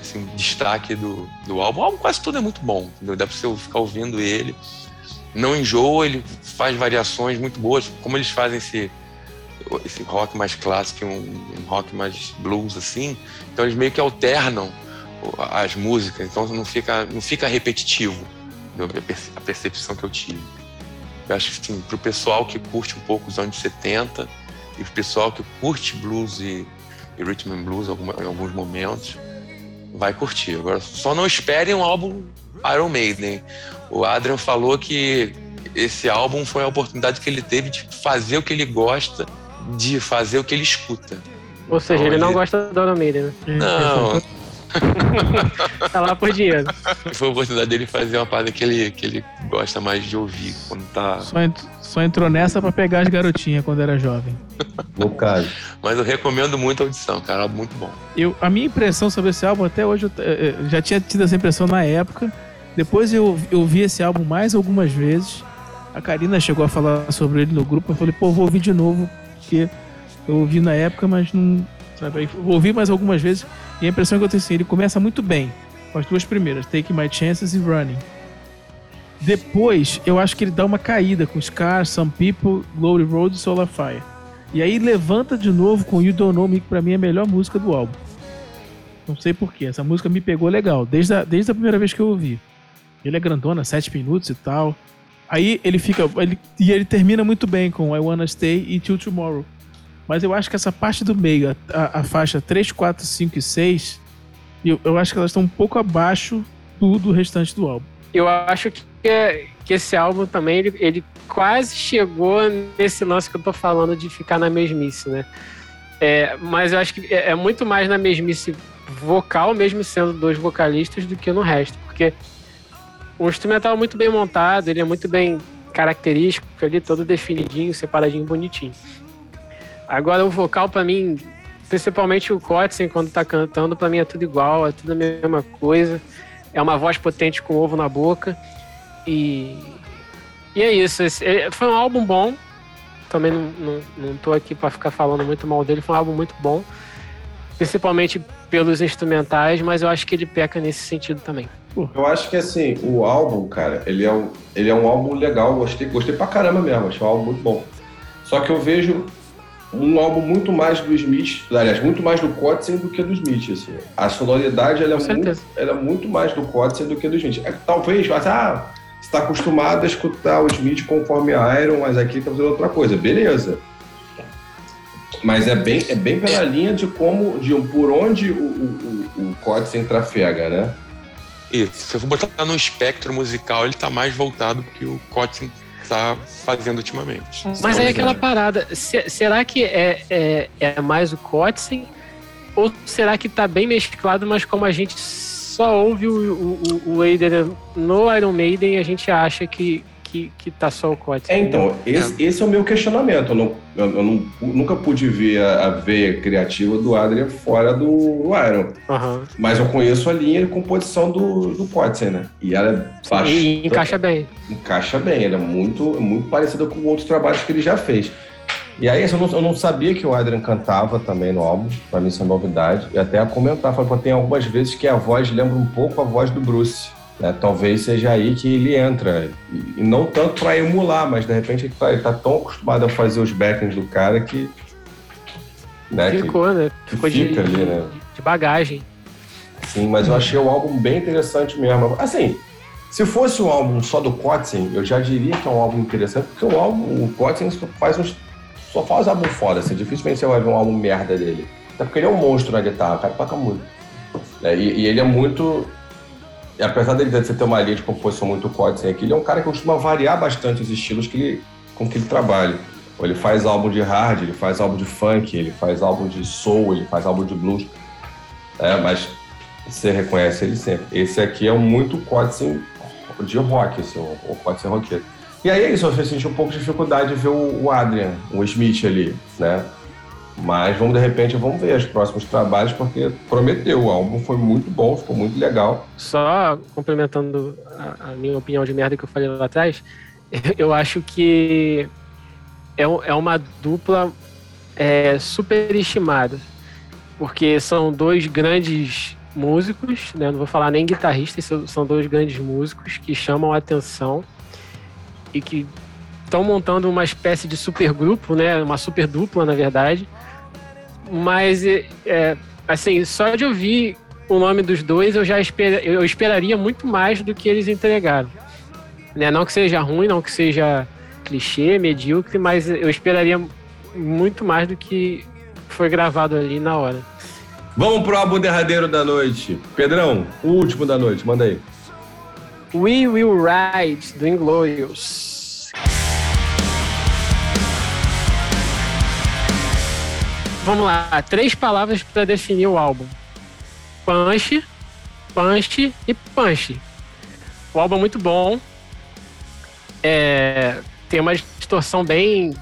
Assim, destaque do, do álbum. O álbum quase todo é muito bom, entendeu? Dá pra você ficar ouvindo ele. Não enjoa, ele faz variações muito boas. Como eles fazem esse, esse rock mais clássico, um, um rock mais blues, assim. Então eles meio que alternam as músicas, então não fica, não fica repetitivo a percepção que eu tive. Eu acho que assim, para o pessoal que curte um pouco os anos 70 e para o pessoal que curte blues e, e rhythm and blues em alguns momentos, vai curtir. Agora, só não esperem um álbum Iron Maiden. O Adrian falou que esse álbum foi a oportunidade que ele teve de fazer o que ele gosta, de fazer o que ele escuta. Ou seja, então, ele não gosta do Iron Maiden, né? Não. tá lá por dinheiro. Foi a oportunidade dele fazer uma parada que ele, que ele gosta mais de ouvir quando tá. Só, ent só entrou nessa pra pegar as garotinhas quando era jovem. No caso. Mas eu recomendo muito a audição, cara. Muito bom. Eu, a minha impressão sobre esse álbum, até hoje, eu, eu já tinha tido essa impressão na época. Depois eu, eu vi esse álbum mais algumas vezes. A Karina chegou a falar sobre ele no grupo. Eu falei, pô, vou ouvir de novo. Porque eu ouvi na época, mas não. Sabe, vou ouvir mais algumas vezes. E a impressão que eu tenho assim, ele começa muito bem. Com as duas primeiras, Take My Chances e Running. Depois, eu acho que ele dá uma caída com Scar, Some People, Glory Road e Solar Fire. E aí levanta de novo com You Don't Know Me, que pra mim é a melhor música do álbum. Não sei porquê, essa música me pegou legal, desde a, desde a primeira vez que eu ouvi. Ele é grandona, 7 minutos e tal. Aí ele fica. Ele, e ele termina muito bem com I Wanna Stay e Till Tomorrow. Mas eu acho que essa parte do meio, a, a faixa 3, 4, 5 e 6, eu, eu acho que elas estão um pouco abaixo do, do restante do álbum. Eu acho que, que esse álbum também, ele, ele quase chegou nesse lance que eu tô falando de ficar na mesmice, né? É, mas eu acho que é, é muito mais na mesmice vocal, mesmo sendo dois vocalistas, do que no resto. Porque o instrumental é muito bem montado, ele é muito bem característico, ali todo definidinho, separadinho, bonitinho. Agora o vocal para mim, principalmente o Kotzen quando tá cantando, para mim é tudo igual, é tudo a mesma coisa. É uma voz potente com ovo na boca. E, e é isso. Esse, é, foi um álbum bom. Também não, não, não tô aqui para ficar falando muito mal dele. Foi um álbum muito bom. Principalmente pelos instrumentais, mas eu acho que ele peca nesse sentido também. Eu acho que assim, o álbum, cara, ele é um, ele é um álbum legal. Gostei, gostei pra caramba mesmo. Achei um álbum muito bom. Só que eu vejo um álbum muito mais do Smith, aliás, muito mais do Kotzen do que do Smith. Assim. A sonoridade ela é, muito, ela é muito mais do Kotzen do que do Smith. É, talvez, mas ah, você está acostumado a escutar o Smith conforme Iron, mas aqui está fazendo outra coisa. Beleza. Mas é bem, é bem pela linha de como, de por onde o, o, o, o trafega, né? Isso. Se eu for botar no espectro musical, ele está mais voltado que o Kotzen está fazendo ultimamente. Mas aí é aquela parada, se, será que é, é, é mais o Kotzen? Ou será que tá bem mesclado, mas como a gente só ouve o, o, o Adrian no Iron Maiden, a gente acha que, que, que tá só o Cote. É, então, esse, esse, é o meu questionamento. Eu, não, eu, eu não, nunca pude ver a, a, veia criativa do Adrian fora do, do Iron. Uhum. Mas eu conheço a linha de composição do, do Kotzen, né? E ela é bastante, E encaixa bem. Encaixa bem, ela é muito, muito parecida com outros trabalhos que ele já fez. E aí, eu não, eu não sabia que o Adrian cantava também no álbum, pra mim isso é novidade. E até a comentar, falei, tem algumas vezes que a voz lembra um pouco a voz do Bruce. Né? Talvez seja aí que ele entra. E, não tanto para emular, mas de repente ele tá, ele tá, tão acostumado a fazer os backings do cara que. Né, Ficou, que, né? Ficou fica de, ali, né? de bagagem. Sim, mas eu achei o álbum bem interessante mesmo. Assim, se fosse um álbum só do Kotzen, eu já diria que é um álbum interessante, porque o álbum, o Kotzen faz uns. Só faz álbum foda, assim, dificilmente você vai ver um álbum merda dele. Até porque ele é um monstro na guitarra, o cara toca muito. É, e, e, ele é muito e apesar dele ter uma linha de composição muito forte aqui, ele é um cara que costuma variar bastante os estilos que ele, com que ele trabalha. Ele faz álbum de hard, ele faz álbum de funk, ele faz álbum de soul, ele faz álbum de blues. É, mas você reconhece ele sempre. Esse aqui é um muito Codson de rock, assim, o Codson roqueiro. E aí é isso, você sentiu um pouco de dificuldade de ver o Adrian, o Smith ali, né? Mas vamos, de repente, vamos ver os próximos trabalhos, porque prometeu. O álbum foi muito bom, ficou muito legal. Só complementando a, a minha opinião de merda que eu falei lá atrás, eu acho que é, é uma dupla é, superestimada. Porque são dois grandes músicos, né? não vou falar nem guitarristas, são dois grandes músicos que chamam a atenção e que estão montando uma espécie de supergrupo, né? Uma super dupla, na verdade, mas, é, é, assim, só de ouvir o nome dos dois, eu já esper, eu esperaria muito mais do que eles entregaram. Né? Não que seja ruim, não que seja clichê, medíocre, mas eu esperaria muito mais do que foi gravado ali na hora. Vamos pro álbum derradeiro da noite. Pedrão, o último da noite, manda aí. We Will Ride, do Inglorious. Vamos lá, três palavras para definir o álbum: punch, punch e punch. O álbum é muito bom. É, tem uma distorção bem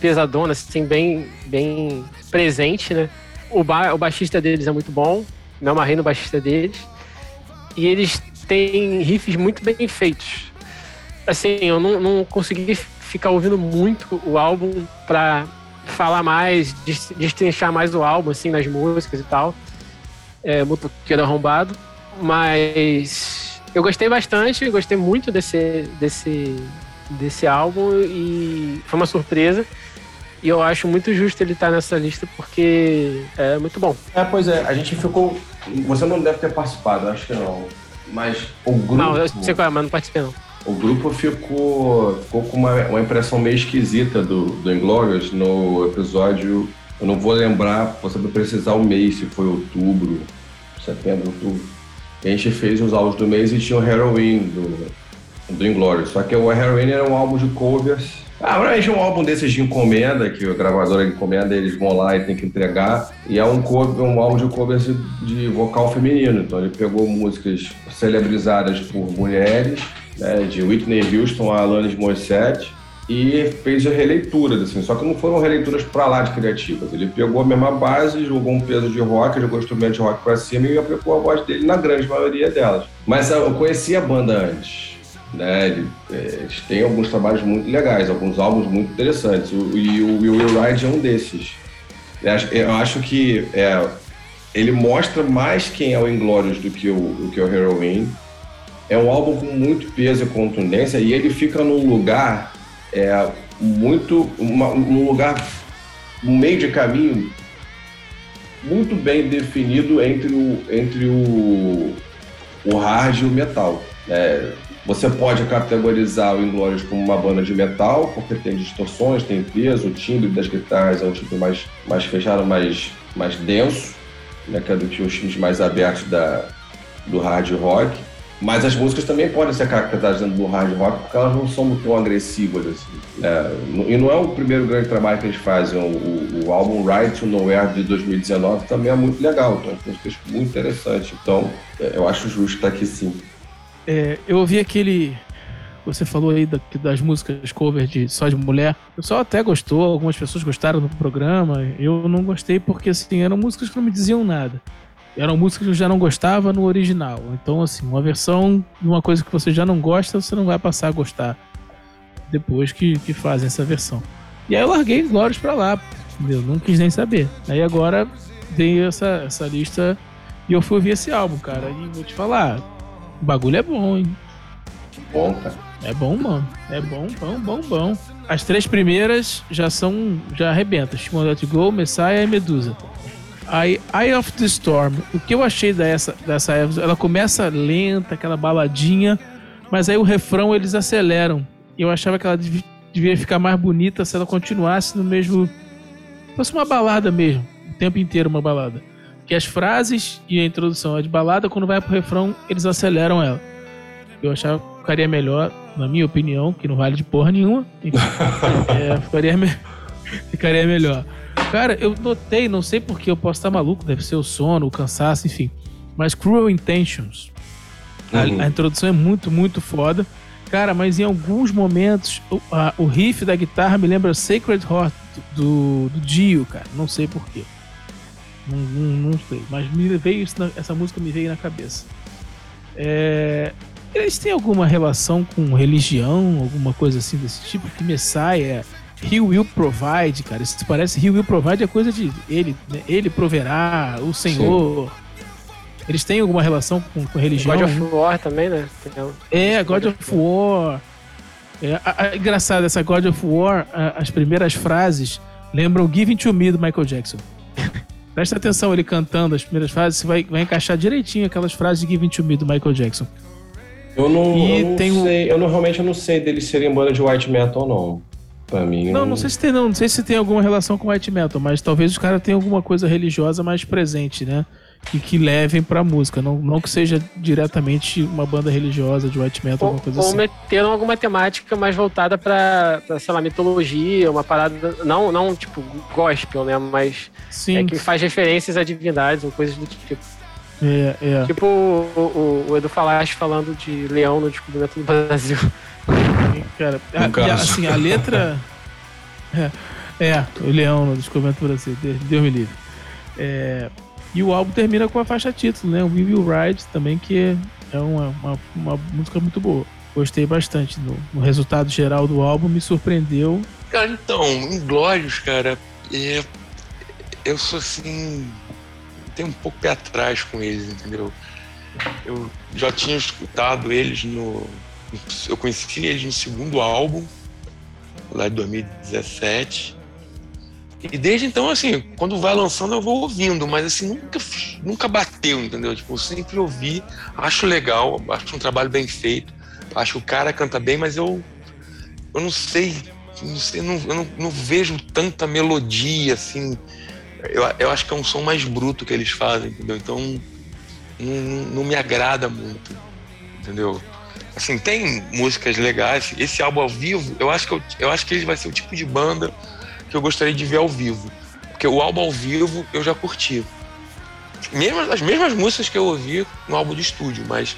pesadona, assim, bem, bem presente, né? O, ba o baixista deles é muito bom, não amarrei no baixista deles. E eles têm riffs muito bem feitos. Assim, eu não, não consegui ficar ouvindo muito o álbum pra falar mais, destrinchar mais o álbum, assim, nas músicas e tal. É, motoqueiro arrombado. Mas eu gostei bastante, gostei muito desse, desse, desse álbum e foi uma surpresa. E eu acho muito justo ele estar nessa lista porque é muito bom. É, pois é, a gente ficou. Você não deve ter participado, acho que não. Mas o grupo. Não, eu sei qual é, mas não participei não o grupo ficou, ficou com uma, uma impressão meio esquisita do, do Inglorious no episódio. Eu não vou lembrar, você vai precisar o mês, se foi outubro, setembro, outubro. A gente fez os álbuns do mês e tinha o Heroin do, do Inglorious. Só que o Heroin era um álbum de covers. Ah, normalmente é um álbum desses de encomenda, que a gravadora encomenda, eles vão lá e tem que entregar. E é um, cover, um álbum de covers de vocal feminino. Então ele pegou músicas celebrizadas por mulheres né, de Whitney Houston a Alanis Morissette, e fez releituras, assim, só que não foram releituras para lá de criativas. Ele pegou a mesma base, jogou um peso de rock, jogou instrumento de rock para cima e aplicou a voz dele na grande maioria delas. Mas eu conhecia a banda antes. Né? Eles têm alguns trabalhos muito legais, alguns álbuns muito interessantes. E o Will Ride é um desses. Eu acho que é, ele mostra mais quem é o Inglorious do que o, do que o Heroin é um álbum com muito peso e contundência e ele fica num lugar é, muito. Uma, um lugar, um meio de caminho muito bem definido entre o, entre o, o hard e o metal. É, você pode categorizar o Inglorious como uma banda de metal, porque tem distorções, tem peso, o timbre das guitarras é um timbre mais, mais fechado, mais, mais denso, né, que é do que os timbres mais abertos da, do hard rock. Mas as músicas também podem ser caracterizadas do hard rock porque elas não são tão agressivas assim. É, e não é o primeiro grande trabalho que eles fazem. O, o, álbum Ride to Nowhere de 2019 também é muito legal. Então, é músicas muito interessante. Então, é, eu acho justo estar aqui sim. É, eu ouvi aquele você falou aí da, das músicas cover de só de mulher. O pessoal até gostou, algumas pessoas gostaram do programa. Eu não gostei porque, assim, eram músicas que não me diziam nada. Eram músicas que eu já não gostava no original. Então, assim, uma versão de uma coisa que você já não gosta, você não vai passar a gostar depois que, que fazem essa versão. E aí eu larguei Glórias pra lá, entendeu? Não quis nem saber. Aí agora veio essa, essa lista e eu fui ouvir esse álbum, cara. E vou te falar, o bagulho é bom, hein? Bom, cara. É bom, mano. É bom, bom, bom, bom. As três primeiras já são. já arrebentam. Shimon Let Go, Messiah e Medusa. Aí, Eye of the Storm. O que eu achei dessa, dessa ela começa lenta, aquela baladinha, mas aí o refrão eles aceleram. Eu achava que ela devia ficar mais bonita se ela continuasse no mesmo. fosse uma balada mesmo. O tempo inteiro uma balada. Que as frases e a introdução é de balada, quando vai pro refrão, eles aceleram ela. Eu achava que ficaria melhor, na minha opinião, que não vale de porra nenhuma. Enfim, é, ficaria, me... ficaria melhor. Cara, eu notei, não sei porque eu posso estar maluco, deve ser o sono, o cansaço, enfim. Mas Cruel Intentions. Uhum. A, a, introdução é muito, muito foda. Cara, mas em alguns momentos o, a, o riff da guitarra me lembra Sacred Heart do, do Dio, cara. Não sei porquê. Não, não, não, sei. Mas me veio isso na, essa música me veio na cabeça. É, eles têm alguma relação com religião, alguma coisa assim desse tipo? Que Messiah, He Will Provide, cara. Isso parece He Will Provide é coisa de ele, né? ele proverá, o Senhor. Sim. Eles têm alguma relação com, com religião? God of War também, né? É, God, God of War. É, a, a, engraçado, essa God of War, a, as primeiras frases lembram Giving to Me do Michael Jackson. Presta atenção, ele cantando as primeiras frases, você vai, vai encaixar direitinho aquelas frases de Giving to Me do Michael Jackson. Eu não, eu não tem sei, eu não, realmente eu não sei deles serem banda de white metal ou não. Pra mim. Não, não sei se tem, não. Não sei se tem alguma relação com white metal, mas talvez os caras tenham alguma coisa religiosa mais presente, né? e que levem pra música. Não, não que seja diretamente uma banda religiosa de white metal, ou, alguma coisa ou assim. Ou meteram alguma temática mais voltada pra, pra, sei lá, mitologia, uma parada. Não, não tipo gospel, né? Mas Sim. É que faz referências a divindades ou coisas do tipo. É, é. Tipo o, o, o Edu Falaste falando de leão no descobrimento do Brasil. Cara, a, assim, a letra. É, é, o leão no descobrimento do Brasil, Deus me livre. É, e o álbum termina com a faixa título, né? O We Will Ride também, que é uma, uma, uma música muito boa. Gostei bastante. No, resultado geral do álbum me surpreendeu. Cara, então, Inglórios, cara, é, eu sou assim. Tenho um pouco pé atrás com eles, entendeu? Eu já tinha escutado eles no. Eu conheci eles no segundo álbum, lá de 2017. E desde então, assim, quando vai lançando eu vou ouvindo, mas assim, nunca, nunca bateu, entendeu? Tipo, eu sempre ouvi, acho legal, acho um trabalho bem feito, acho que o cara canta bem, mas eu, eu não sei, não sei, não, eu não, não vejo tanta melodia, assim. Eu, eu acho que é um som mais bruto que eles fazem, entendeu? Então, não, não me agrada muito, entendeu? Assim, tem músicas legais. Esse álbum ao vivo, eu acho que eu, eu acho que ele vai ser o tipo de banda que eu gostaria de ver ao vivo. Porque o álbum ao vivo eu já curti. Mesmo, as mesmas músicas que eu ouvi no álbum de estúdio, mas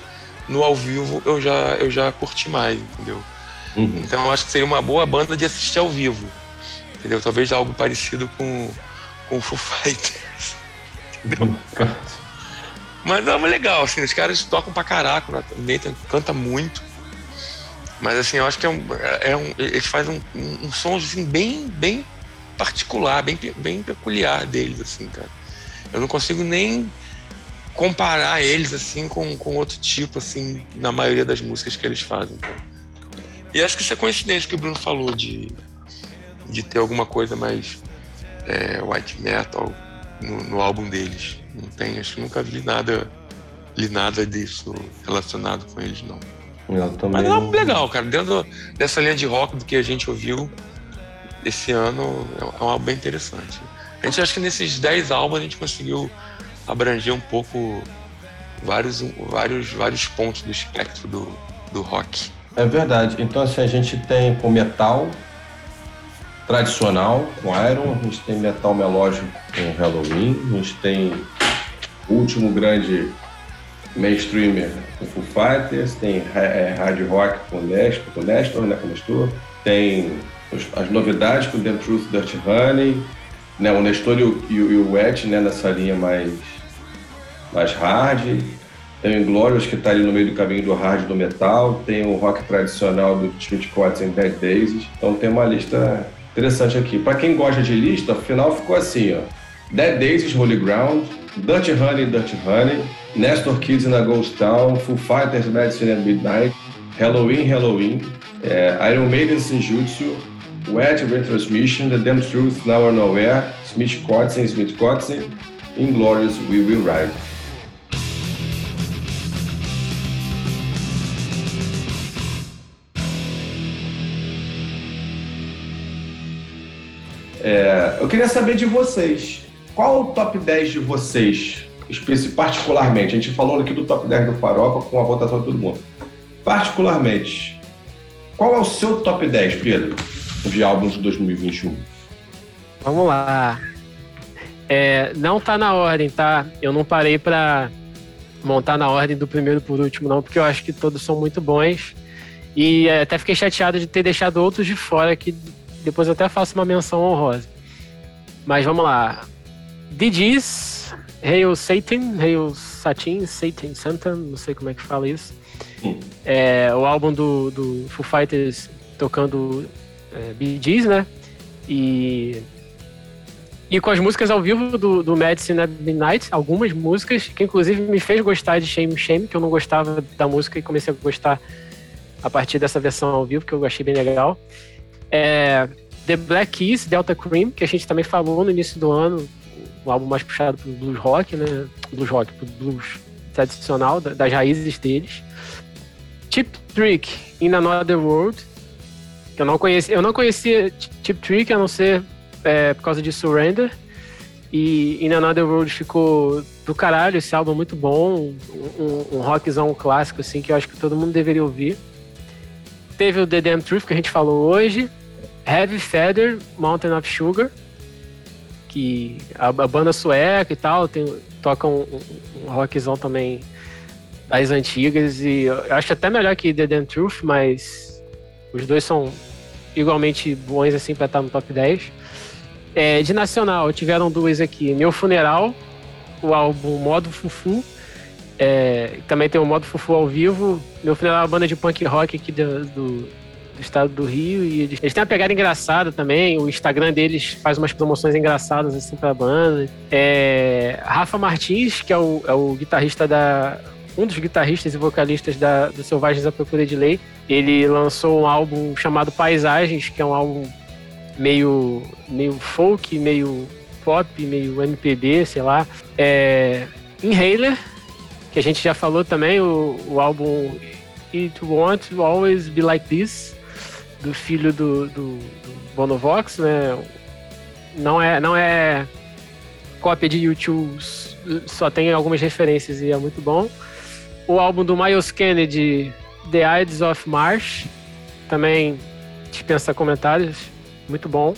no ao vivo eu já, eu já curti mais, entendeu? Uhum. Então eu acho que seria uma boa banda de assistir ao vivo. Entendeu? Talvez algo parecido com, com o Foo Fighters. Entendeu? Mas é legal, assim, os caras tocam pra caraca, o Nathan canta muito. Mas assim, eu acho que é um. É um eles fazem um, um, um som assim, bem, bem particular, bem, bem peculiar deles, assim, cara. Eu não consigo nem comparar eles, assim, com, com outro tipo, assim, na maioria das músicas que eles fazem. Cara. E acho que isso é coincidência que o Bruno falou de, de ter alguma coisa mais é, white metal no, no, álbum deles. Não tem, acho que nunca vi nada, li nada disso relacionado com eles, não. Mas é um legal, cara. Dentro dessa linha de rock do que a gente ouviu, esse ano é um álbum bem interessante. A gente acha que nesses 10 álbuns a gente conseguiu abranger um pouco vários, vários, vários pontos do espectro do, do rock. É verdade. Então, assim, a gente tem com metal tradicional, com Iron, a gente tem metal melódico com Halloween, a gente tem o último grande mainstreamer com Foo Fighters, tem é, hard rock com Nestor, com Nestor, né, com Nestor, tem as novidades com The Truth Dirty Honey, né, o Nestor e o, e o Wet né, nessa linha mais, mais hard, tem o Glorious que está ali no meio do caminho do hard do metal, tem o rock tradicional do Timothy Coates em Dead Daisies, então tem uma lista interessante aqui. Para quem gosta de lista, final ficou assim, ó. Dead Daisies, Holy Ground, Dirty Honey, Dirty Honey, Nestor Kids in a Ghost Town, Foo Fighters, Medicine at Midnight, Halloween, Halloween, é, Iron Maiden, Senjutsu, Wet Retransmission, The Damn Truth, Now or Nowhere, Smith Kotzen, Smith Kotzen, Inglorious, We Will Ride. É, eu queria saber de vocês. Qual o top 10 de vocês, particularmente? A gente falou aqui do top 10 do Farofa com a votação de todo mundo. Particularmente, qual é o seu top 10, Pedro, de álbuns de 2021? Vamos lá. É, não tá na ordem, tá? Eu não parei para montar na ordem do primeiro por último, não, porque eu acho que todos são muito bons. E até fiquei chateado de ter deixado outros de fora que depois eu até faço uma menção honrosa. Mas vamos lá. DJs, Hail Satan, Hail Satin, Satan, Satan, não sei como é que fala isso. É, o álbum do, do Foo Fighters tocando é, Bee Gees, né? E, e com as músicas ao vivo do, do Medicine at Midnight, algumas músicas, que inclusive me fez gostar de Shame Shame, que eu não gostava da música e comecei a gostar a partir dessa versão ao vivo, que eu achei bem legal. É, The Black Keys, Delta Cream, que a gente também falou no início do ano, um álbum mais puxado pro blues rock, né? Blues rock, pro blues tradicional, das raízes deles. Chip Trick, In Another World, que eu não conhecia, eu não conhecia Chip Trick, a não ser é, por causa de Surrender. E In Another World ficou do caralho, esse álbum é muito bom, um, um rockzão clássico, assim, que eu acho que todo mundo deveria ouvir. Teve o The Damn Truth, que a gente falou hoje. Heavy Feather, Mountain of Sugar, que a, a banda sueca e tal, tem, toca um, um, rockzão também das antigas. E eu acho até melhor que The Damn Truth, mas os dois são igualmente bons assim para estar no top 10. É, de nacional, tiveram duas aqui: Meu Funeral, o álbum Modo Fufu é, também tem o modo Fufu ao vivo. Meu filho é uma banda de punk rock aqui do, do, do estado do Rio. E eles, eles, têm uma pegada engraçada também. O Instagram deles faz umas promoções engraçadas assim pra banda. É, Rafa Martins, que é o, é o guitarrista da. Um dos guitarristas e vocalistas da, do Selvagens à Procura de Lei. Ele lançou um álbum chamado Paisagens, que é um álbum meio, meio folk, meio pop, meio MPB, sei lá. É, Inhaler, que a gente já falou também, o, o álbum It Won't Always Be Like This, do filho do, do, do Bonovox, né? Não é, não é cópia de YouTube, só tem algumas referências e é muito bom. O álbum do Miles Kennedy, The Ides of March, também dispensa comentários, muito bom.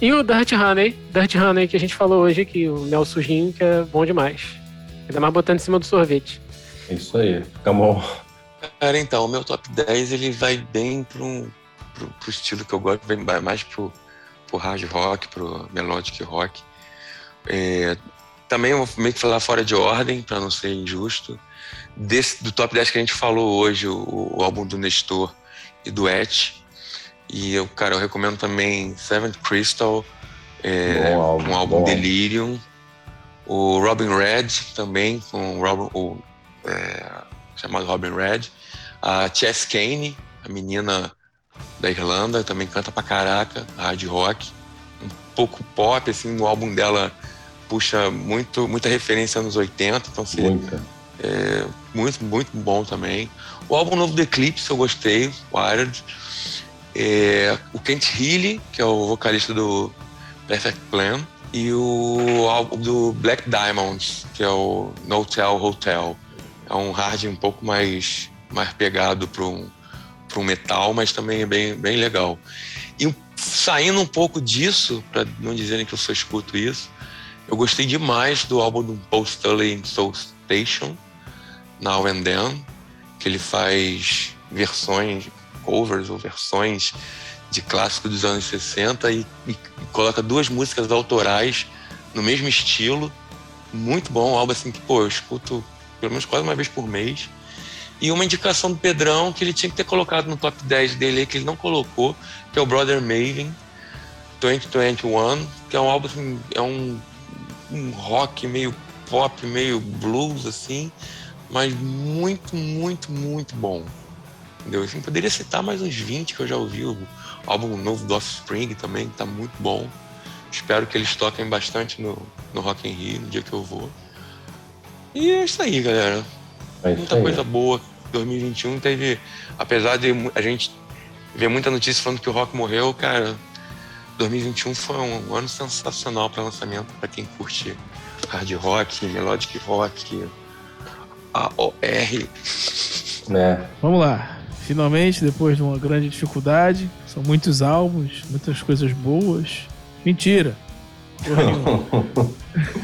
E o Dirt Honey, Dirt Honey que a gente falou hoje, que o mel sujinho, que é bom demais. Ainda mais botando em cima do sorvete. É isso aí, fica bom. Cara, então, o meu top 10 ele vai bem pro, um, pro, pro estilo que eu gosto, vem mais pro, pro hard rock, pro melodic rock. É, também vou meio que falar fora de ordem, para não ser injusto. Desse, do top 10 que a gente falou hoje, o, o álbum do Nestor e do Et. E eu, cara, eu recomendo também Seventh Crystal, é, álbum, um álbum Delirium. O Robin Red também, com o, Robin, o é, chamado Robin Red. A Chess Kane, a menina da Irlanda, também canta pra caraca, hard rock. Um pouco pop, assim, no álbum dela puxa muito, muita referência anos 80, então assim, é, muito, muito bom também. O álbum novo do Eclipse eu gostei, Wired. É, o Kent Healy, que é o vocalista do Perfect Plan e o álbum do Black Diamonds, que é o No Tell Hotel. É um hard um pouco mais, mais pegado para um, um metal, mas também é bem, bem legal. E saindo um pouco disso, para não dizerem que eu só escuto isso, eu gostei demais do álbum do Paul Stanley Soul Station, Now and Then, que ele faz versões, covers ou versões de clássico dos anos 60 e, e coloca duas músicas autorais no mesmo estilo. Muito bom, um álbum assim que, pô, eu escuto pelo menos quase uma vez por mês. E uma indicação do Pedrão que ele tinha que ter colocado no top 10 dele, que ele não colocou, que é o Brother Maven, 2021, que é um álbum, assim, é um, um rock meio pop, meio blues, assim, mas muito, muito, muito bom. Entendeu? Assim, poderia citar mais uns 20 que eu já ouvi, o álbum novo do Offspring também, que tá muito bom. Espero que eles toquem bastante no, no Rock in Rio, no dia que eu vou. E é isso aí, galera. É Muita aí. coisa boa. 2021 teve, apesar de a gente ver muita notícia falando que o rock morreu, cara, 2021 foi um ano sensacional para lançamento para quem curte hard rock, melodic rock, AOR. É. Vamos lá. Finalmente, depois de uma grande dificuldade, são muitos álbuns, muitas coisas boas. Mentira.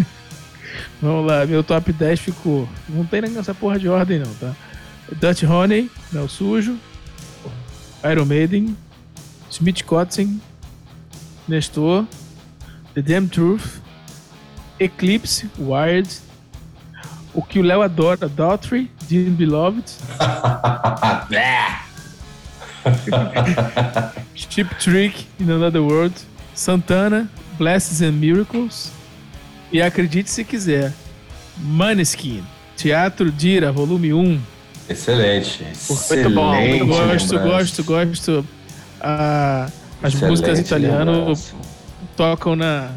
Vamos lá, meu top 10 ficou. Não tem nessa porra de ordem, não, tá? Dutch Honey, Mel Sujo. Iron Maiden. Smith Kotzen. Nestor. The Damn Truth. Eclipse, Wired. O que o Léo adora, Daughtry, Dean Beloved. Chip Trick in Another World. Santana, Blessings and Miracles. E acredite se quiser, Maneskin, Teatro Dira, volume 1. Excelente. Muito bom. Eu gosto, gosto, gosto. Ah, as Excelente músicas italianas tocam na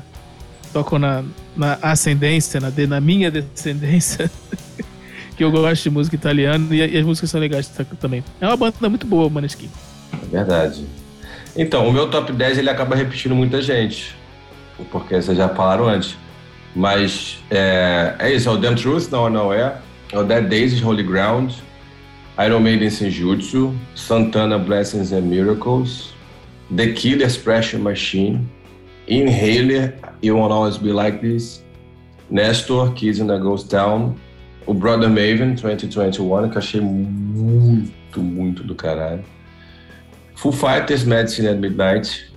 tocam na, na ascendência, na, na minha descendência. que eu gosto de música italiana e, e, as músicas são legais também. É uma banda muito boa, Maneskin. É verdade. Então, o meu top 10 ele acaba repetindo muita gente. Porque vocês já falaram antes. Mas é, é isso, é o Damn Truth, não, não é. É o Dead Days, Holy Ground. Iron Maiden Senjutsu. Santana Blessings and Miracles. The Killer's Pressure Machine. Inhaler, You Won't Always Be Like This. Nestor, Kids in a Ghost Town. O Brother Maven 2021, que eu achei muito, muito do caralho. Full Fighters, Medicine at Midnight.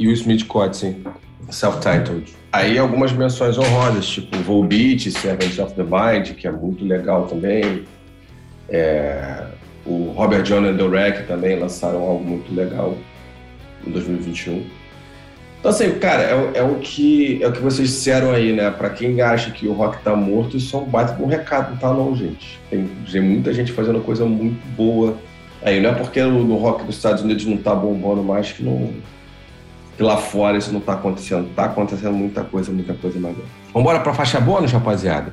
E o Smith Kotzen, self-titled. Aí algumas menções honrosas, tipo Volbeat, Servants of the Mind, que é muito legal também. É, o Robert John and the Wreck também lançaram algo muito legal em 2021. Então, assim, cara, é, é, o que, é o que vocês disseram aí, né? Pra quem acha que o rock tá morto, isso é um baita um recado, não tá não, gente. Tem, tem, muita gente fazendo coisa muito boa aí. Não é porque no rock dos Estados Unidos não tá bombando mais que não, que lá fora isso não está acontecendo. Está acontecendo muita coisa, muita coisa mais. Vamos embora para faixa bônus, rapaziada?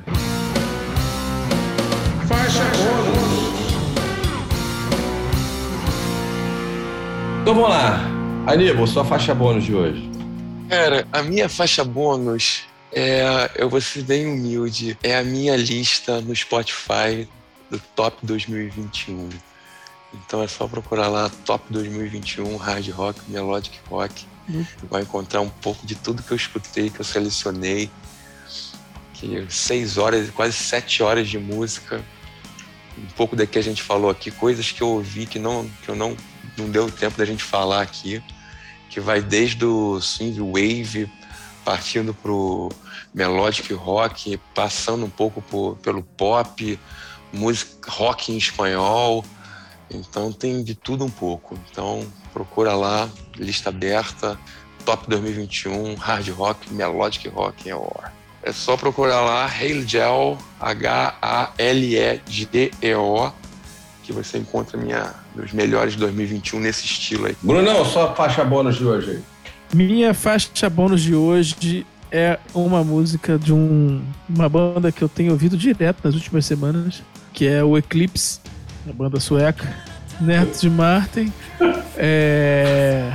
Então vamos lá. Aníbal, sua faixa bônus de hoje. Cara, a minha faixa bônus é, eu vou ser bem humilde, é a minha lista no Spotify do Top 2021. Então é só procurar lá Top 2021 Hard Rock, Melodic Rock vai encontrar um pouco de tudo que eu escutei, que eu selecionei. Que seis horas, quase sete horas de música. Um pouco da que a gente falou aqui, coisas que eu ouvi que não, que eu não, não deu tempo da gente falar aqui. Que vai desde o swing wave, partindo pro melodic rock, passando um pouco por, pelo pop, música rock em espanhol. Então tem de tudo um pouco. Então procura lá, lista aberta, Top 2021, Hard Rock, Melodic Rock em War. É só procurar lá Hail Gel, H-A-L-E-G-E-O, que você encontra minha, meus melhores de 2021 nesse estilo aí. Brunão, só faixa bônus de hoje aí. Minha faixa bônus de hoje é uma música de um, uma banda que eu tenho ouvido direto nas últimas semanas, que é o Eclipse, a banda sueca, Neto de Martin. É...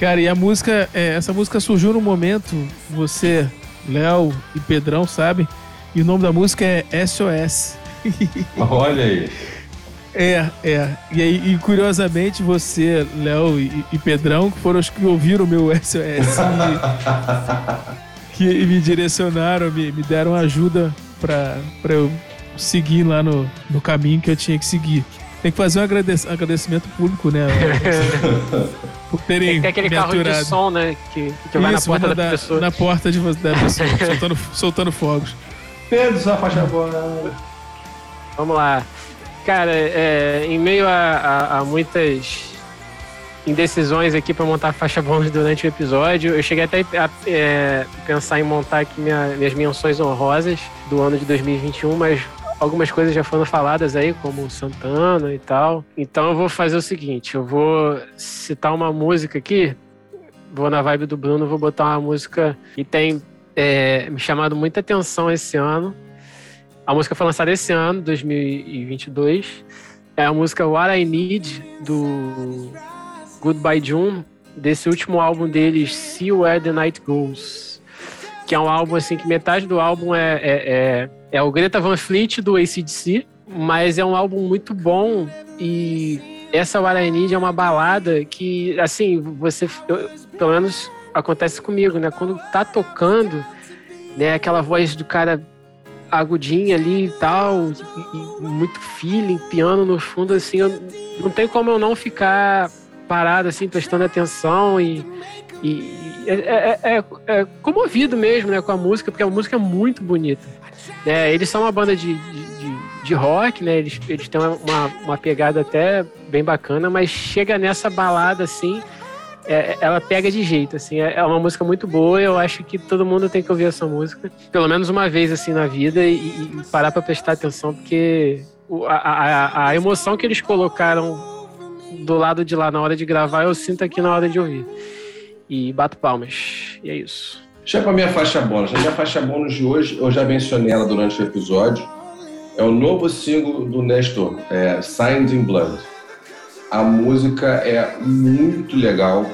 Cara, e a música, é, essa música surgiu no momento, você, Léo e Pedrão sabem, e o nome da música é SOS. Olha aí. É, é. E aí, e curiosamente, você, Léo e, e, Pedrão, que foram os que ouviram o meu SOS e, que me direcionaram, me, me deram ajuda pra, pra eu segui lá no, no caminho que eu tinha que seguir. Tem que fazer um agradecimento público, né? Por terem Tem aquele carro aturado. de som, né? Que, que vai Isso, na porta da, pessoa. Na porta de, da pessoa, soltando, soltando fogos. Pedro, sua faixa boa. Vamos lá. Cara, é, em meio a, a, a muitas indecisões aqui para montar faixa bônus durante o episódio. Eu cheguei até a é, pensar em montar aqui minha, minhas menções honrosas do ano de 2021, mas algumas coisas já foram faladas aí, como Santana e tal. Então eu vou fazer o seguinte: eu vou citar uma música aqui, vou na vibe do Bruno, vou botar uma música que tem é, me chamado muita atenção esse ano. A música foi lançada esse ano, 2022. É a música What I Need do Goodbye June, desse último álbum deles, See Where the Night Goes. Que é um álbum assim que metade do álbum é, é, é, é o Greta Van Fleet do ACDC, mas é um álbum muito bom e essa What I Need é uma balada que, assim, você, eu, pelo menos acontece comigo, né? Quando tá tocando, né, aquela voz do cara agudinha ali e tal, e, muito feeling, piano no fundo, assim, eu, não tem como eu não ficar parado, assim, prestando atenção e, e é, é, é, é, comovido mesmo, né, com a música, porque a música é muito bonita. É, eles são uma banda de, de, de, rock, né, eles, eles têm uma, uma pegada até bem bacana, mas chega nessa balada, assim, é, ela pega de jeito, assim, é, é uma música muito boa, eu acho que todo mundo tem que ouvir essa música, pelo menos uma vez, assim, na vida e, e parar para prestar atenção, porque a, a, a emoção que eles colocaram do lado de lá na hora de gravar, eu sinto aqui na hora de ouvir. E bato palmas. E é isso. Chega a minha faixa bônus. A minha faixa bônus de hoje, eu já mencionei ela durante o episódio. É o novo single do Nestor, é Signs in Blood. A música é muito legal.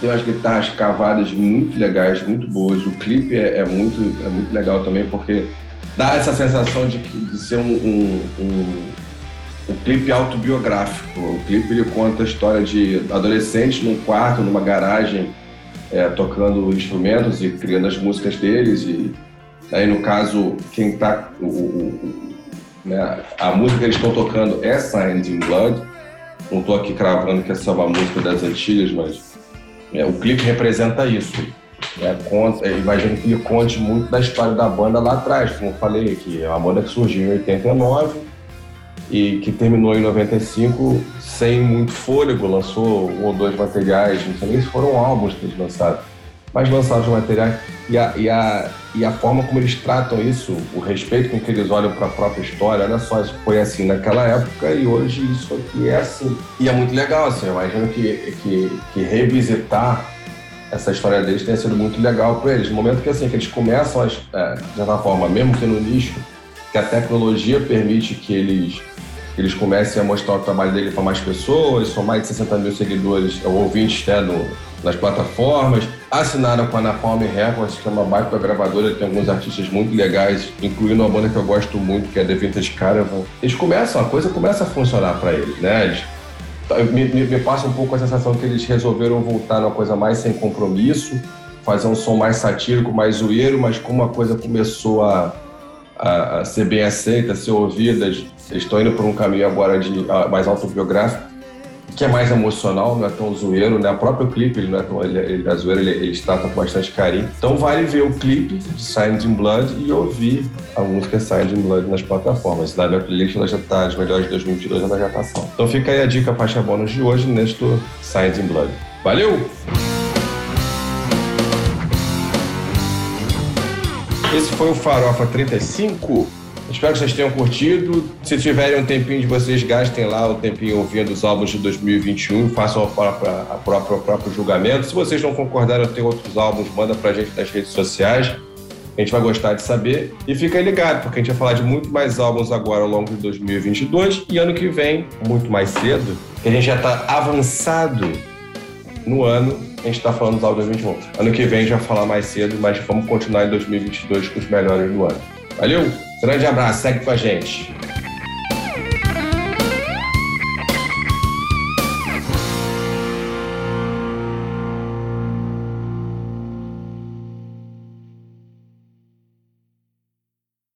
Tem umas guitarras cavadas muito legais, muito boas. O clipe é, é muito, é muito legal também, porque dá essa sensação de, de ser um, um, um um clipe autobiográfico. O clipe ele conta a história de adolescentes num quarto, numa garagem, é, tocando instrumentos e criando as músicas deles. E aí, no caso, quem tá. O, o, né, a música que eles estão tocando é Signs in Blood. Não estou aqui cravando que essa é uma música das antigas, mas é, o clipe representa isso. É, conta, é, imagino que ele conte muito da história da banda lá atrás, como eu falei, que é uma banda que surgiu em 89 e que terminou em 95 sem muito fôlego, lançou um ou dois materiais, não sei nem se foram álbuns que eles lançaram, mas lançaram os materiais e a, e a, e a forma como eles tratam isso, o respeito com que eles olham para a própria história, olha só, isso foi assim naquela época e hoje isso aqui é assim. E é muito legal, assim, eu imagino que, que, que revisitar essa história deles tenha sido muito legal para eles. No momento que, assim, que eles começam, é, de certa forma, mesmo que no nicho, que a tecnologia permite que eles eles comecem a mostrar o trabalho dele para mais pessoas, são mais de 60 mil seguidores ou ouvintes né, no, nas plataformas. Assinaram com a Napalm Records, que é uma baita gravadora, tem alguns artistas muito legais, incluindo uma banda que eu gosto muito, que é The Vintage Caravan. Eles começam, a coisa começa a funcionar para eles, né? Eles, me, me, me, passa um pouco a sensação que eles resolveram voltar numa coisa mais sem compromisso, fazer um som mais satírico, mais zoeiro, mas como a coisa começou a, a, a ser bem aceita, a ser ouvida, eles estão indo por um caminho agora de uh, mais autobiográfico, que é mais emocional, não é tão zoeiro, né? O próprio clipe, ele não é tão ele, ele é zoeiro, ele, eles tratam com bastante carinho. Então vale ver o clipe de Signs in Blood e ouvir a música Signs in Blood nas plataformas. Na minha playlist ela já está, as melhores de 2022 ela já está Então fica aí a dica faixa bônus de hoje neste Signs in Blood. Valeu! Esse foi o Farofa 35. Espero que vocês tenham curtido. Se tiverem um tempinho de vocês, gastem lá o tempinho ouvindo os álbuns de 2021, façam a própria, a própria, o próprio julgamento. Se vocês não concordarem ter outros álbuns, manda pra gente nas redes sociais. A gente vai gostar de saber. E fica ligado, porque a gente vai falar de muito mais álbuns agora ao longo de 2022 e ano que vem, muito mais cedo, que a gente já está avançado no ano, a gente está falando dos álbuns 2021. Ano que vem a gente vai falar mais cedo, mas vamos continuar em 2022 com os melhores do ano. Valeu! Grande abraço, segue com a gente.